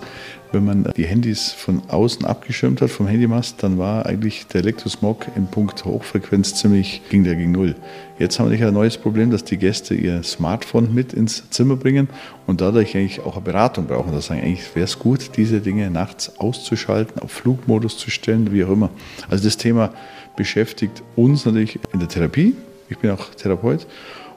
wenn man die Handys von außen abgeschirmt hat vom Handymast, dann war eigentlich der Elektrosmog im Punkt Hochfrequenz ziemlich, ging der gegen Null. Jetzt haben wir ein neues Problem, dass die Gäste ihr Smartphone mit ins Zimmer bringen und dadurch eigentlich auch eine Beratung brauchen. Da sagen eigentlich, wäre es gut, diese Dinge nachts auszuschalten, auf Flugmodus zu stellen, wie auch immer. Also das Thema beschäftigt uns natürlich in der Therapie. Ich bin auch Therapeut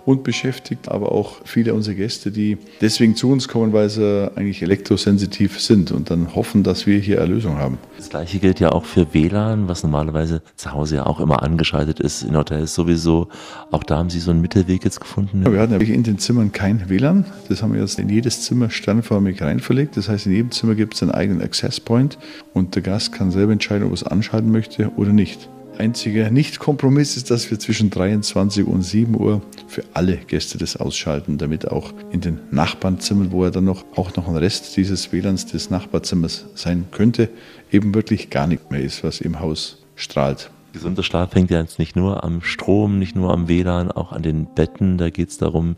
und beschäftigt aber auch viele unserer Gäste, die deswegen zu uns kommen, weil sie eigentlich elektrosensitiv sind und dann hoffen, dass wir hier eine Lösung haben. Das gleiche gilt ja auch für WLAN, was normalerweise zu Hause ja auch immer angeschaltet ist, in Hotels sowieso. Auch da haben Sie so einen Mittelweg jetzt gefunden? Wir hatten ja in den Zimmern kein WLAN. Das haben wir jetzt in jedes Zimmer sternförmig reinverlegt. Das heißt, in jedem Zimmer gibt es einen eigenen Access Point und der Gast kann selber entscheiden, ob er es anschalten möchte oder nicht. Einziger Nicht-Kompromiss ist, dass wir zwischen 23 und 7 Uhr für alle Gäste das ausschalten, damit auch in den Nachbarzimmern, wo er dann noch, auch noch ein Rest dieses WLANs des Nachbarzimmers sein könnte, eben wirklich gar nicht mehr ist, was im Haus strahlt. Gesunder Schlaf hängt ja jetzt nicht nur am Strom, nicht nur am WLAN, auch an den Betten. Da geht es darum,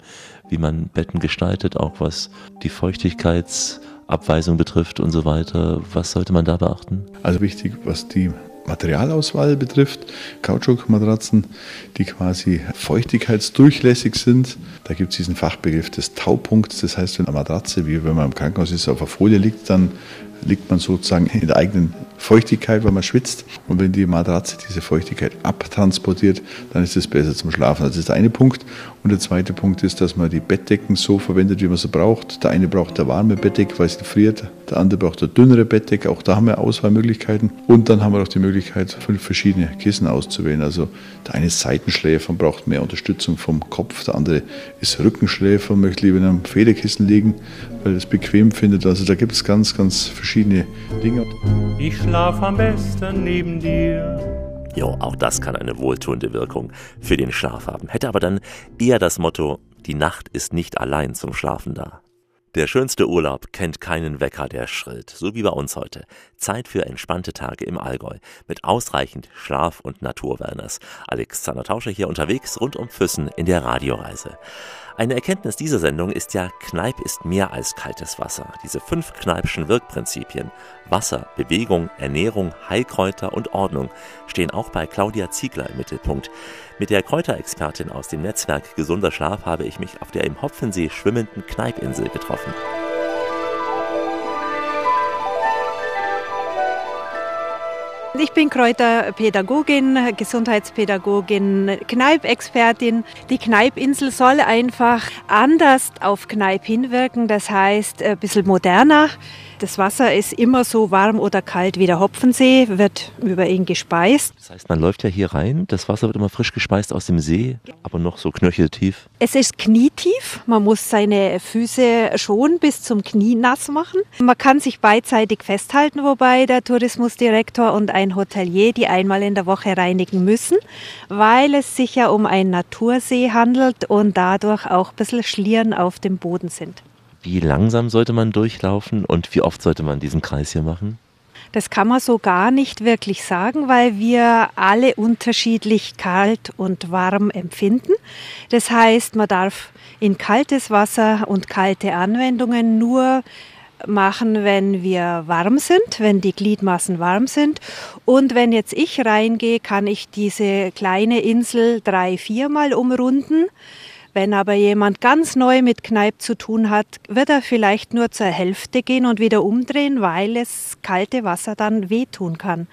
wie man Betten gestaltet, auch was die Feuchtigkeitsabweisung betrifft und so weiter. Was sollte man da beachten? Also wichtig, was die Materialauswahl betrifft. Kautschukmatratzen, die quasi feuchtigkeitsdurchlässig sind. Da gibt es diesen Fachbegriff des Taupunkts. Das heißt, wenn eine Matratze, wie wenn man im Krankenhaus ist, auf der Folie liegt, dann liegt man sozusagen in der eigenen Feuchtigkeit, weil man schwitzt. Und wenn die Matratze diese Feuchtigkeit abtransportiert, dann ist es besser zum Schlafen. Das ist der eine Punkt. Und der zweite Punkt ist, dass man die Bettdecken so verwendet, wie man sie braucht. Der eine braucht eine warme Bettdecke, weil es friert. Der andere braucht eine dünnere Bettdecke. Auch da haben wir Auswahlmöglichkeiten. Und dann haben wir auch die Möglichkeit, fünf verschiedene Kissen auszuwählen. Also der eine ist Seitenschläfer und braucht mehr Unterstützung vom Kopf. Der andere ist Rückenschläfer und möchte lieber in einem Federkissen liegen, weil er es bequem findet. Also da gibt es ganz, ganz verschiedene Dinge. Ich schlaf am besten neben dir. Jo, auch das kann eine wohltuende Wirkung für den Schlaf haben. Hätte aber dann eher das Motto, die Nacht ist nicht allein zum Schlafen da. Der schönste Urlaub kennt keinen Wecker, der schrillt, so wie bei uns heute. Zeit für entspannte Tage im Allgäu mit ausreichend Schlaf- und Naturwellness. Alexander Tauscher hier unterwegs rund um Füssen in der Radioreise. Eine Erkenntnis dieser Sendung ist ja, Kneipp ist mehr als kaltes Wasser. Diese fünf Kneipschen Wirkprinzipien Wasser, Bewegung, Ernährung, Heilkräuter und Ordnung stehen auch bei Claudia Ziegler im Mittelpunkt. Mit der Kräuterexpertin aus dem Netzwerk Gesunder Schlaf habe ich mich auf der im Hopfensee schwimmenden Kneipinsel getroffen. Ich bin Kräuterpädagogin, Gesundheitspädagogin, Kneipexpertin. Die Kneipinsel soll einfach anders auf Kneip hinwirken, das heißt ein bisschen moderner. Das Wasser ist immer so warm oder kalt wie der Hopfensee, wird über ihn gespeist. Das heißt, man läuft ja hier rein, das Wasser wird immer frisch gespeist aus dem See, aber noch so knöcheltief. Es ist knietief, man muss seine Füße schon bis zum Knie nass machen. Man kann sich beidseitig festhalten, wobei der Tourismusdirektor und ein Hotelier die einmal in der Woche reinigen müssen, weil es sich ja um einen Natursee handelt und dadurch auch ein bisschen Schlieren auf dem Boden sind. Wie langsam sollte man durchlaufen und wie oft sollte man diesen Kreis hier machen? Das kann man so gar nicht wirklich sagen, weil wir alle unterschiedlich kalt und warm empfinden. Das heißt, man darf in kaltes Wasser und kalte Anwendungen nur machen, wenn wir warm sind, wenn die Gliedmaßen warm sind. Und wenn jetzt ich reingehe, kann ich diese kleine Insel drei, viermal umrunden Wenn aber jemand ganz neu mit Kneipp zu tun hat, wird er vielleicht nur zur Hälfte gehen und wieder umdrehen, weil es kalte Wasser dann wehtun kann.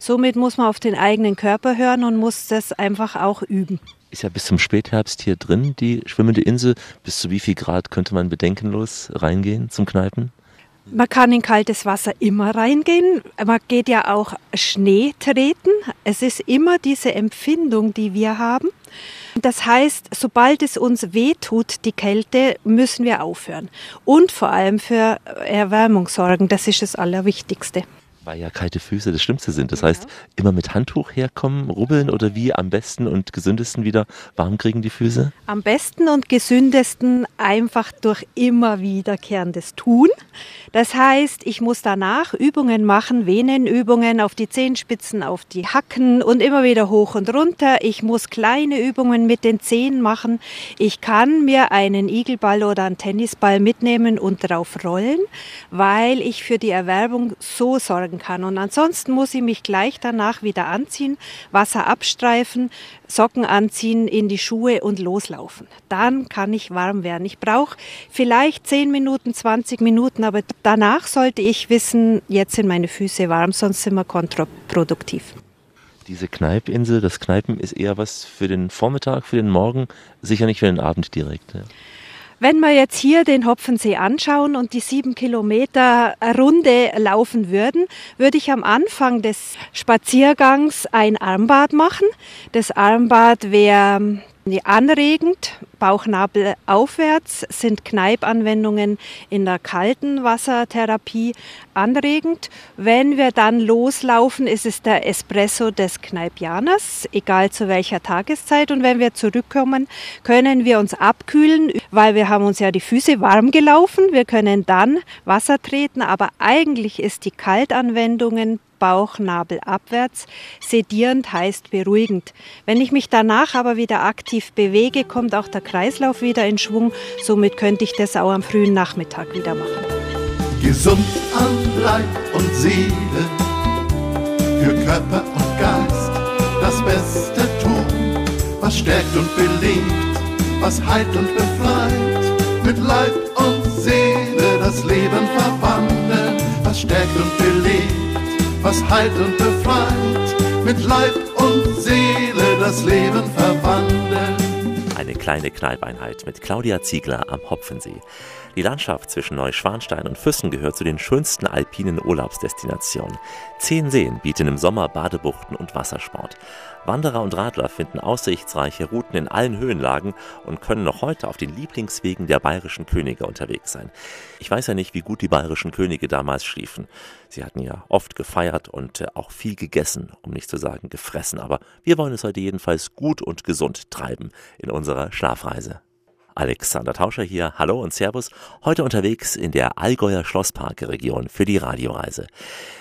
Somit muss man auf den eigenen Körper hören und muss das einfach auch üben. Ist ja bis zum Spätherbst hier drin, die schwimmende Insel. Bis zu wie viel Grad könnte man bedenkenlos reingehen zum Kneipen? Man kann in kaltes Wasser immer reingehen. Man geht ja auch Schnee treten. Es ist immer diese Empfindung, die wir haben. Das heißt, sobald es uns wehtut, die Kälte, müssen wir aufhören. Und vor allem für Erwärmung sorgen. Das ist das Allerwichtigste. Weil ja kalte Füße das Schlimmste sind. Das heißt, immer mit Handtuch herkommen, rubbeln oder wie am besten und gesündesten wieder warm kriegen die Füße? Am besten und gesündesten einfach durch immer wiederkehrendes Tun. Das heißt, ich muss danach Übungen machen, Venenübungen auf die Zehenspitzen, auf die Hacken und immer wieder hoch und runter. Ich muss kleine Übungen mit den Zehen machen. Ich kann mir einen Igelball oder einen Tennisball mitnehmen und drauf rollen, weil ich für die Erwerbung so sorgen kann. Und ansonsten muss ich mich gleich danach wieder anziehen, Wasser abstreifen, Socken anziehen, in die Schuhe und loslaufen. Dann kann ich warm werden. Ich brauche vielleicht 10 Minuten, 20 Minuten, aber danach sollte ich wissen, jetzt sind meine Füße warm, sonst sind wir kontraproduktiv. Diese Kneipinsel, das Kneipen ist eher was für den Vormittag, für den Morgen, sicher nicht für den Abend direkt. Ja. Wenn wir jetzt hier den Hopfensee anschauen und die sieben Kilometer Runde laufen würden, würde ich am Anfang des Spaziergangs ein Armbad machen. Das Armbad wäre anregend, Bauchnabel aufwärts sind Kneipanwendungen in der kalten Wassertherapie anregend. Wenn wir dann loslaufen, ist es der Espresso des Kneipianers, egal zu welcher Tageszeit. Und wenn wir zurückkommen, können wir uns abkühlen, weil wir haben uns ja die Füße warm gelaufen. Wir können dann Wasser treten, aber eigentlich ist die Kaltanwendungen Bauchnabel abwärts. Sedierend heißt beruhigend. Wenn ich mich danach aber wieder aktiv bewege, kommt auch der Kreislauf wieder in Schwung. Somit könnte ich das auch am frühen Nachmittag wieder machen. Gesund an Leib und Seele, für Körper und Geist das Beste tun, was stärkt und belebt, was heilt und befreit. Mit Leib und Seele das Leben verwandeln, was stärkt und belebt, was heilt und befreit. Mit Leib und Seele das Leben verwandeln. Eine kleine Kneipeinheit mit Claudia Ziegler am Hopfensee. Die Landschaft zwischen Neuschwanstein und Füssen gehört zu den schönsten alpinen Urlaubsdestinationen. Zehn Seen bieten im Sommer Badebuchten und Wassersport. Wanderer und Radler finden aussichtsreiche Routen in allen Höhenlagen und können noch heute auf den Lieblingswegen der bayerischen Könige unterwegs sein. Ich weiß ja nicht, wie gut die bayerischen Könige damals schliefen. Sie hatten ja oft gefeiert und äh, auch viel gegessen, um nicht zu sagen gefressen, aber wir wollen es heute jedenfalls gut und gesund treiben in unserer Schlafreise. Alexander Tauscher hier. Hallo und Servus. Heute unterwegs in der Allgäuer Schlossparkregion für die Radioreise.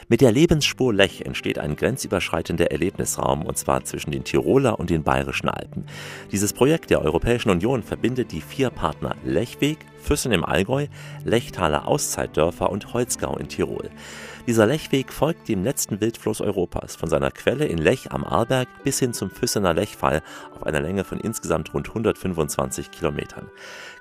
Mit der Lebensspur Lech entsteht ein grenzüberschreitender Erlebnisraum und zwar zwischen den Tiroler und den Bayerischen Alpen. Dieses Projekt der Europäischen Union verbindet die vier Partner Lechweg, Füssen im Allgäu, Lechtaler Auszeitdörfer und Holzgau in Tirol. Dieser Lechweg folgt dem letzten Wildfluss Europas, von seiner Quelle in Lech am Arlberg bis hin zum Füssener Lechfall auf einer Länge von insgesamt rund 125 Kilometern.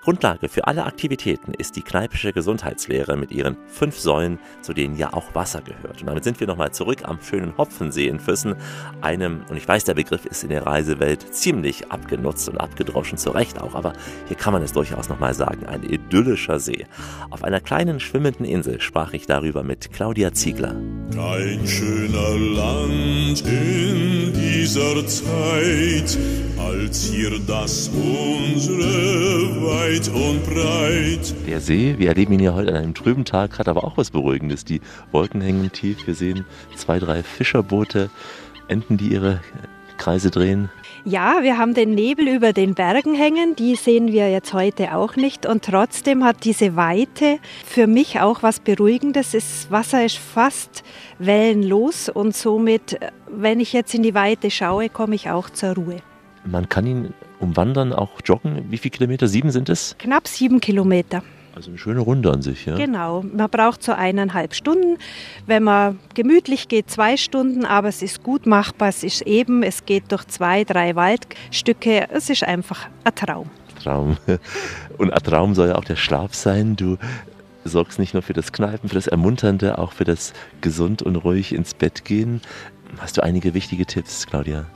Grundlage für alle Aktivitäten ist die kneipische Gesundheitslehre mit ihren fünf Säulen, zu denen ja auch Wasser gehört. Und damit sind wir nochmal zurück am schönen Hopfensee in Füssen, einem, und ich weiß, der Begriff ist in der Reisewelt ziemlich abgenutzt und abgedroschen, zu Recht auch, aber hier kann man es durchaus nochmal sagen, ein idyllischer See. Auf einer kleinen schwimmenden Insel sprach ich darüber mit Claudia Ziegler. Kein schöner Land in dieser Zeit, als hier das unsere weit und breit. Der See, wir erleben ihn ja heute an einem trüben Tag, hat aber auch was Beruhigendes. Die Wolken hängen tief, wir sehen zwei, drei Fischerboote, Enten, die ihre Kreise drehen. Ja, wir haben den Nebel über den Bergen hängen, die sehen wir jetzt heute auch nicht und trotzdem hat diese Weite für mich auch was Beruhigendes. Das Wasser ist fast wellenlos und somit, wenn ich jetzt in die Weite schaue, komme ich auch zur Ruhe. Man kann ihn umwandern, auch joggen. Wie viele Kilometer? Sieben sind es? Knapp sieben Kilometer. Also eine schöne Runde an sich, ja? Genau. Man braucht so eineinhalb Stunden. Wenn man gemütlich geht, zwei Stunden, aber es ist gut machbar. Es ist eben, es geht durch zwei, drei Waldstücke. Es ist einfach ein Traum. Traum. Und ein Traum soll ja auch der Schlaf sein. Du sorgst nicht nur für das Kneipen, für das Ermunternde, auch für das gesund und ruhig ins Bett gehen. Hast du einige wichtige Tipps, Claudia?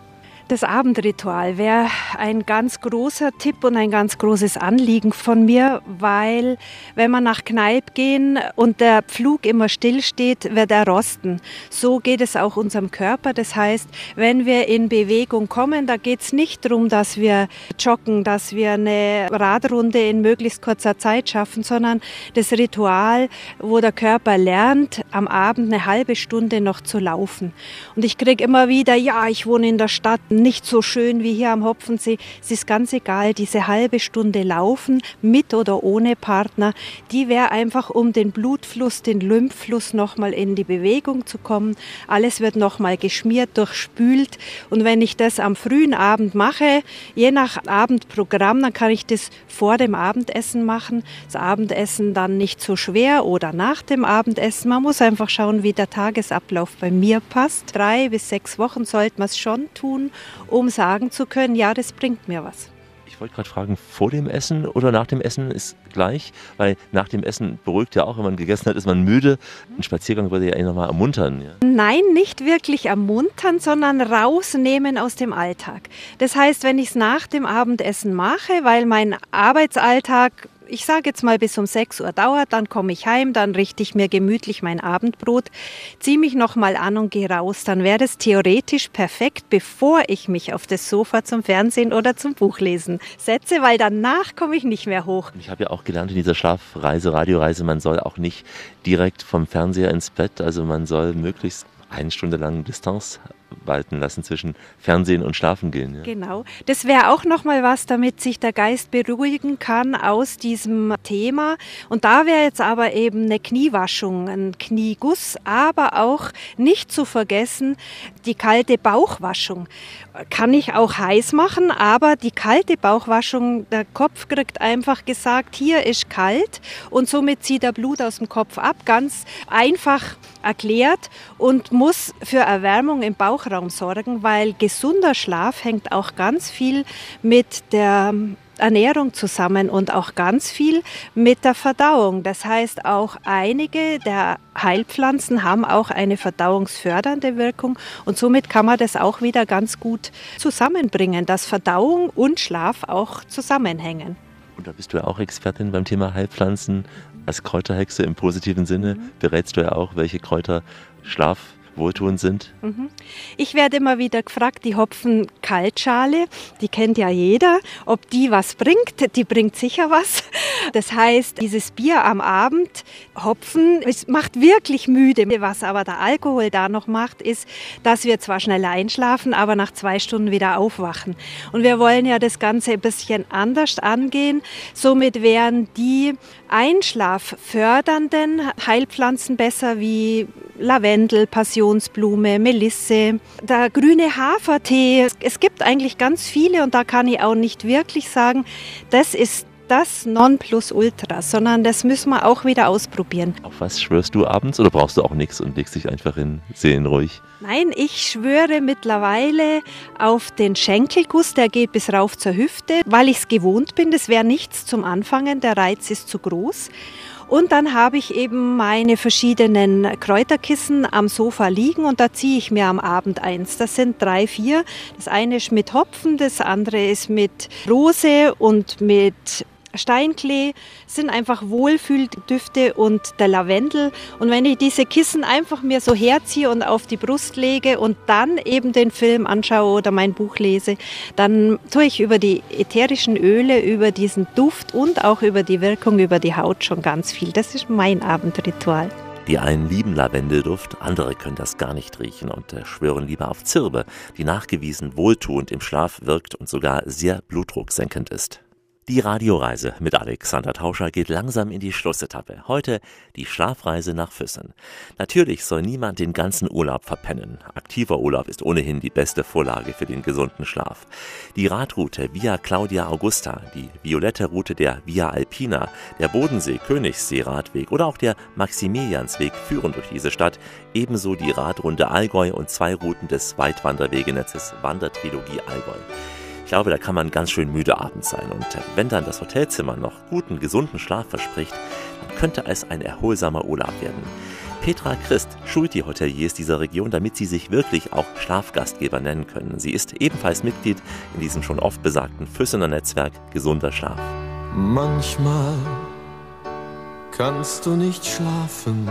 Das Abendritual wäre ein ganz großer Tipp und ein ganz großes Anliegen von mir, weil wenn wir nach Kneipp gehen und der Pflug immer stillsteht, wird er rosten. So geht es auch unserem Körper. Das heißt, wenn wir in Bewegung kommen, da geht es nicht darum, dass wir joggen, dass wir eine Radrunde in möglichst kurzer Zeit schaffen, sondern das Ritual, wo der Körper lernt, am Abend eine halbe Stunde noch zu laufen. Und ich kriege immer wieder, ja, ich wohne in der Stadt, nicht so schön wie hier am Hopfensee. Es ist ganz egal, diese halbe Stunde laufen, mit oder ohne Partner, die wäre einfach, um den Blutfluss, den Lymphfluss nochmal in die Bewegung zu kommen. Alles wird nochmal geschmiert, durchspült. Und wenn ich das am frühen Abend mache, je nach Abendprogramm, dann kann ich das vor dem Abendessen machen. Das Abendessen dann nicht so schwer oder nach dem Abendessen. Man muss einfach schauen, wie der Tagesablauf bei mir passt. Drei bis sechs Wochen sollte man es schon tun um sagen zu können, ja, das bringt mir was. Ich wollte gerade fragen, vor dem Essen oder nach dem Essen ist gleich, weil nach dem Essen beruhigt ja auch, wenn man gegessen hat, ist man müde. Ein Spaziergang würde ja eh nochmal ermuntern. Ja? Nein, nicht wirklich ermuntern, sondern rausnehmen aus dem Alltag. Das heißt, wenn ich es nach dem Abendessen mache, weil mein Arbeitsalltag ich sage jetzt mal bis um 6 Uhr dauert, dann komme ich heim, dann richte ich mir gemütlich mein Abendbrot, ziehe mich nochmal an und gehe raus. Dann wäre es theoretisch perfekt, bevor ich mich auf das Sofa zum Fernsehen oder zum Buchlesen setze, weil danach komme ich nicht mehr hoch. Ich habe ja auch gelernt in dieser Schlafreise, Radioreise, man soll auch nicht direkt vom Fernseher ins Bett, also man soll möglichst eine Stunde lang Distanz walten lassen zwischen Fernsehen und Schlafen gehen. Ja. Genau. Das wäre auch noch mal was, damit sich der Geist beruhigen kann aus diesem Thema. Und da wäre jetzt aber eben eine Kniewaschung, ein Knieguss, aber auch nicht zu vergessen die kalte Bauchwaschung. Kann ich auch heiß machen, aber die kalte Bauchwaschung, der Kopf kriegt einfach gesagt, hier ist kalt und somit zieht er Blut aus dem Kopf ab. Ganz einfach erklärt und muss für Erwärmung im Bauchraum sorgen, weil gesunder Schlaf hängt auch ganz viel mit der Ernährung zusammen und auch ganz viel mit der Verdauung. Das heißt, auch einige der Heilpflanzen haben auch eine verdauungsfördernde Wirkung und somit kann man das auch wieder ganz gut zusammenbringen, dass Verdauung und Schlaf auch zusammenhängen. Und da bist du ja auch Expertin beim Thema Heilpflanzen. Als Kräuterhexe im positiven Sinne mhm. berätst du ja auch, welche Kräuter Schlaf wohltuend sind? Mhm. Ich werde immer wieder gefragt, die Hopfen-Kaltschale, die kennt ja jeder, ob die was bringt. Die bringt sicher was. Das heißt, dieses Bier am Abend, Hopfen, es macht wirklich müde. Was aber der Alkohol da noch macht, ist, dass wir zwar schneller einschlafen, aber nach zwei Stunden wieder aufwachen. Und wir wollen ja das Ganze ein bisschen anders angehen. Somit wären die einschlaffördernden Heilpflanzen besser wie Lavendel, Passionsblume, Melisse, der grüne Hafertee. Es gibt eigentlich ganz viele und da kann ich auch nicht wirklich sagen, das ist das Nonplusultra, sondern das müssen wir auch wieder ausprobieren. Auf was schwörst du abends oder brauchst du auch nichts und legst dich einfach in seelenruhig? Nein, ich schwöre mittlerweile auf den Schenkelguss, der geht bis rauf zur Hüfte, weil ich es gewohnt bin. Das wäre nichts zum Anfangen, der Reiz ist zu groß. Und dann habe ich eben meine verschiedenen Kräuterkissen am Sofa liegen und da ziehe ich mir am Abend eins. Das sind drei, vier. Das eine ist mit Hopfen, das andere ist mit Rose und mit Steinklee sind einfach Wohlfühldüfte und der Lavendel. Und wenn ich diese Kissen einfach mir so herziehe und auf die Brust lege und dann eben den Film anschaue oder mein Buch lese, dann tue ich über die ätherischen Öle, über diesen Duft und auch über die Wirkung über die Haut schon ganz viel. Das ist mein Abendritual. Die einen lieben Lavendelduft, andere können das gar nicht riechen und schwören lieber auf Zirbe, die nachgewiesen wohltuend im Schlaf wirkt und sogar sehr blutdrucksenkend ist. Die Radioreise mit Alexander Tauscher geht langsam in die Schlussetappe. Heute die Schlafreise nach Füssen. Natürlich soll niemand den ganzen Urlaub verpennen. Aktiver Urlaub ist ohnehin die beste Vorlage für den gesunden Schlaf. Die Radroute Via Claudia Augusta, die violette Route der Via Alpina, der Bodensee-Königssee-Radweg oder auch der Maximiliansweg führen durch diese Stadt. Ebenso die Radrunde Allgäu und zwei Routen des Weitwanderwegenetzes Wandertrilogie Allgäu. Glaube, da kann man ganz schön müde abends sein. Und wenn dann das Hotelzimmer noch guten, gesunden Schlaf verspricht, dann könnte es ein erholsamer Urlaub werden. Petra Christ schult die Hoteliers dieser Region, damit sie sich wirklich auch Schlafgastgeber nennen können. Sie ist ebenfalls Mitglied in diesem schon oft besagten Füssener Netzwerk Gesunder Schlaf. Manchmal kannst du nicht schlafen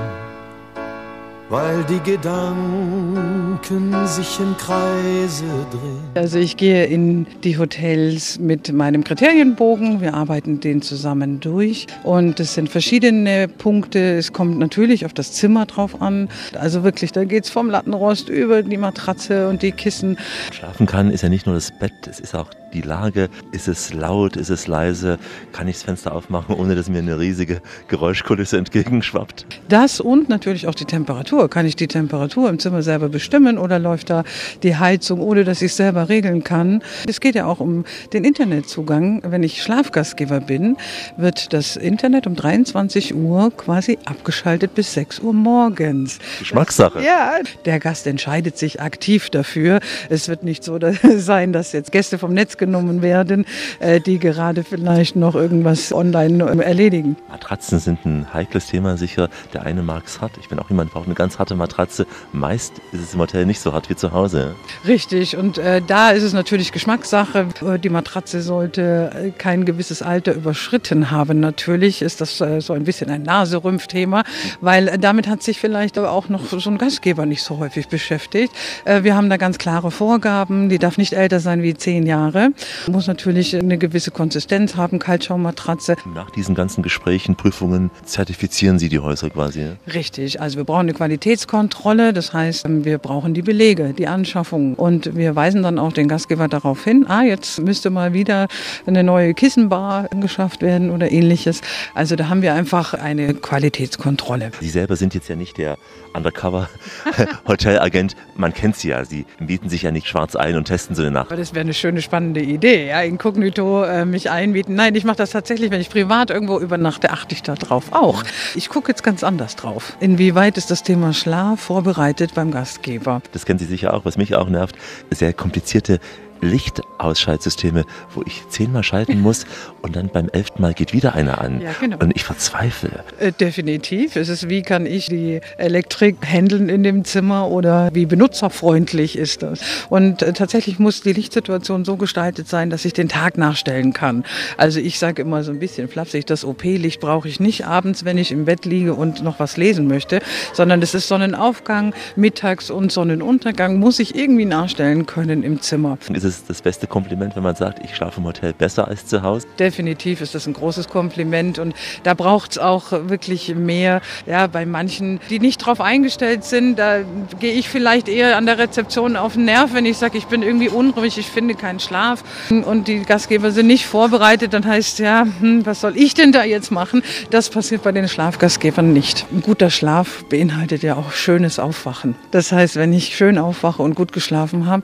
weil die Gedanken sich im Kreise drehen. Also ich gehe in die Hotels mit meinem Kriterienbogen. Wir arbeiten den zusammen durch und es sind verschiedene Punkte. Es kommt natürlich auf das Zimmer drauf an. Also wirklich, da geht es vom Lattenrost über die Matratze und die Kissen. Schlafen kann ist ja nicht nur das Bett, es ist auch die Lage. Ist es laut, ist es leise? Kann ich das Fenster aufmachen, ohne dass mir eine riesige Geräuschkulisse entgegenschwappt? Das und natürlich auch die Temperatur. Kann ich die Temperatur im Zimmer selber bestimmen oder läuft da die Heizung, ohne dass ich es selber regeln kann? Es geht ja auch um den Internetzugang. Wenn ich Schlafgastgeber bin, wird das Internet um 23 Uhr quasi abgeschaltet bis 6 Uhr morgens. Geschmackssache. Ja, der Gast entscheidet sich aktiv dafür. Es wird nicht so sein, dass jetzt Gäste vom Netz genommen werden, äh, die gerade vielleicht noch irgendwas online erledigen. Matratzen sind ein heikles Thema sicher. Der eine mag es hart. Ich bin auch jemand, der braucht eine ganz harte Matratze. Meist ist es im Hotel nicht so hart wie zu Hause. Richtig, und äh, da ist es natürlich Geschmackssache. Äh, die Matratze sollte äh, kein gewisses Alter überschritten haben. Natürlich ist das äh, so ein bisschen ein Naserümpfthema, weil damit hat sich vielleicht auch noch so ein Gastgeber nicht so häufig beschäftigt. Äh, wir haben da ganz klare Vorgaben. Die darf nicht älter sein wie zehn Jahre. Muss natürlich eine gewisse Konsistenz haben, Kaltschaummatratze. Nach diesen ganzen Gesprächen, Prüfungen zertifizieren Sie die Häuser quasi? Richtig, also wir brauchen eine Qualität Qualitätskontrolle. Das heißt, wir brauchen die Belege, die Anschaffung. Und wir weisen dann auch den Gastgeber darauf hin, ah, jetzt müsste mal wieder eine neue Kissenbar angeschafft werden oder ähnliches. Also da haben wir einfach eine Qualitätskontrolle. Sie selber sind jetzt ja nicht der Undercover-Hotelagent. Man kennt sie ja. Sie mieten sich ja nicht schwarz ein und testen so eine Nacht. Das wäre eine schöne, spannende Idee, ja, inkognito äh, mich einmieten. Nein, ich mache das tatsächlich, wenn ich privat irgendwo übernachte, achte ich da drauf auch. Ich gucke jetzt ganz anders drauf. Inwieweit ist das Thema Schlaf vorbereitet beim Gastgeber? Das kennen Sie sicher auch, was mich auch nervt. Sehr komplizierte Lichtausschaltsysteme, wo ich zehnmal schalten muss und dann beim elften Mal geht wieder einer an. Ja, genau. Und ich verzweifle. Äh, definitiv. Es ist, wie kann ich die Elektrik handeln in dem Zimmer oder wie benutzerfreundlich ist das? Und äh, tatsächlich muss die Lichtsituation so gestaltet sein, dass ich den Tag nachstellen kann. Also ich sage immer so ein bisschen flapsig, das OP-Licht brauche ich nicht abends, wenn ich im Bett liege und noch was lesen möchte, sondern es ist Sonnenaufgang, mittags und Sonnenuntergang muss ich irgendwie nachstellen können im Zimmer. Ist es das beste Kompliment, wenn man sagt, ich schlafe im Hotel besser als zu Hause? Definitiv ist das ein großes Kompliment und da braucht es auch wirklich mehr. Ja, bei manchen, die nicht darauf eingestellt sind, da gehe ich vielleicht eher an der Rezeption auf den Nerv, wenn ich sage, ich bin irgendwie unruhig, ich finde keinen Schlaf und die Gastgeber sind nicht vorbereitet, dann heißt ja, hm, was soll ich denn da jetzt machen? Das passiert bei den Schlafgastgebern nicht. Ein guter Schlaf beinhaltet ja auch schönes Aufwachen. Das heißt, wenn ich schön aufwache und gut geschlafen habe,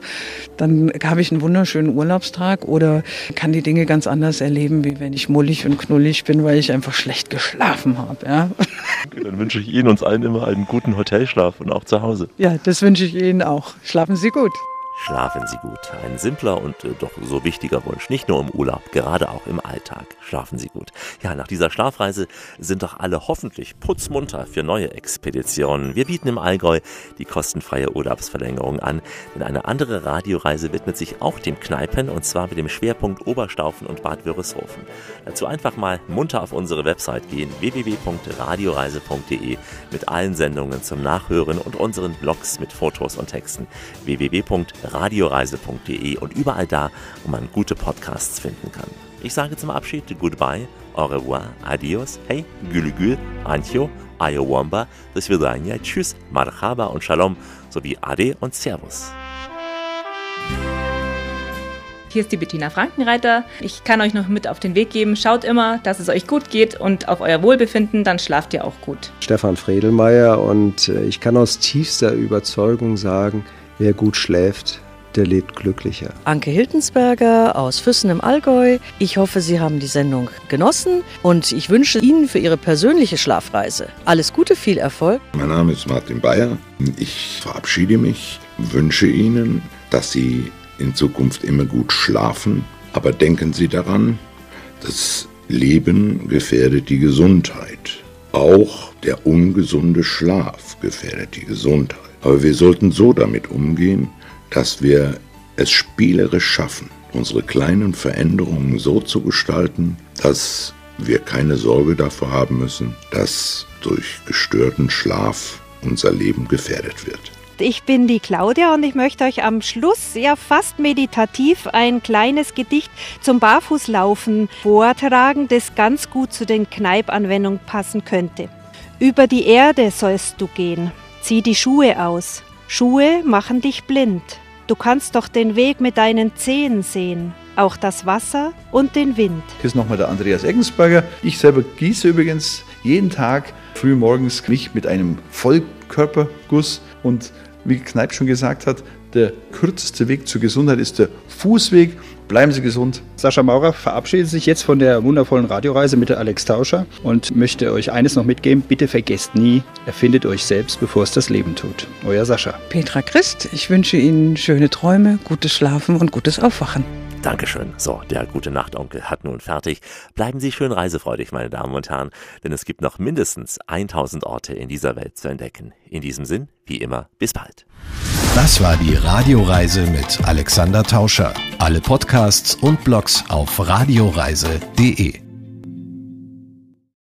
dann habe ich einen wunderschönen Urlaubstag oder kann die Dinge ganz anders erleben, wie wenn ich mullig und knullig bin, weil ich einfach schlecht geschlafen habe. Ja. Dann wünsche ich Ihnen uns allen immer einen guten Hotelschlaf und auch zu Hause. Ja, das wünsche ich Ihnen auch. Schlafen Sie gut. Schlafen Sie gut. Ein simpler und äh, doch so wichtiger Wunsch. Nicht nur im Urlaub, gerade auch im Alltag. Schlafen Sie gut. Ja, nach dieser Schlafreise sind doch alle hoffentlich putzmunter für neue Expeditionen. Wir bieten im Allgäu die kostenfreie Urlaubsverlängerung an, denn eine andere Radioreise widmet sich auch dem Kneipen und zwar mit dem Schwerpunkt Oberstaufen und Bad Wörishofen. Dazu einfach mal munter auf unsere Website gehen www.radioreise.de mit allen Sendungen zum Nachhören und unseren Blogs mit Fotos und Texten www.radioreise.de radioreise.de und überall da, wo man gute Podcasts finden kann. Ich sage zum Abschied Goodbye, Au revoir, Adios, Hey, Gülü Gül, Ancho, Ayowamba, das Vidania, Tschüss, Marhaba und Shalom sowie Ade und Servus. Hier ist die Bettina Frankenreiter. Ich kann euch noch mit auf den Weg geben. Schaut immer, dass es euch gut geht und auf euer Wohlbefinden, dann schlaft ihr auch gut. Stefan Fredelmeier und äh, ich kann aus tiefster Überzeugung sagen, Wer gut schläft, der lebt glücklicher. Anke Hiltensberger aus Füssen im Allgäu. Ich hoffe, Sie haben die Sendung genossen und ich wünsche Ihnen für Ihre persönliche Schlafreise alles Gute, viel Erfolg. Mein Name ist Martin Bayer. Ich verabschiede mich, wünsche Ihnen, dass Sie in Zukunft immer gut schlafen. Aber denken Sie daran, das Leben gefährdet die Gesundheit. Auch der ungesunde Schlaf gefährdet die Gesundheit. Aber wir sollten so damit umgehen, dass wir es spielerisch schaffen, unsere kleinen Veränderungen so zu gestalten, dass wir keine Sorge davor haben müssen, dass durch gestörten Schlaf unser Leben gefährdet wird. Ich bin die Claudia und ich möchte euch am Schluss sehr fast meditativ ein kleines Gedicht zum Barfußlaufen vortragen, das ganz gut zu den Kneipanwendungen passen könnte. Über die Erde sollst du gehen, zieh die Schuhe aus. Schuhe machen dich blind. Du kannst doch den Weg mit deinen Zehen sehen, auch das Wasser und den Wind. Hier ist nochmal der Andreas Eggensberger. Ich selber gieße übrigens jeden Tag früh morgens mich mit einem Vollkörperguss und wie Kneip schon gesagt hat, der kürzeste Weg zur Gesundheit ist der Fußweg. Bleiben Sie gesund. Sascha Maurer verabschiedet sich jetzt von der wundervollen Radioreise mit der Alex Tauscher und möchte euch eines noch mitgeben. Bitte vergesst nie, erfindet euch selbst, bevor es das Leben tut. Euer Sascha. Petra Christ, ich wünsche Ihnen schöne Träume, gutes Schlafen und gutes Aufwachen. Dankeschön. So, der gute Nachtonkel hat nun fertig. Bleiben Sie schön reisefreudig, meine Damen und Herren, denn es gibt noch mindestens 1000 Orte in dieser Welt zu entdecken. In diesem Sinn, wie immer, bis bald. Das war die Radioreise mit Alexander Tauscher. Alle Podcasts und Blogs auf radioreise.de.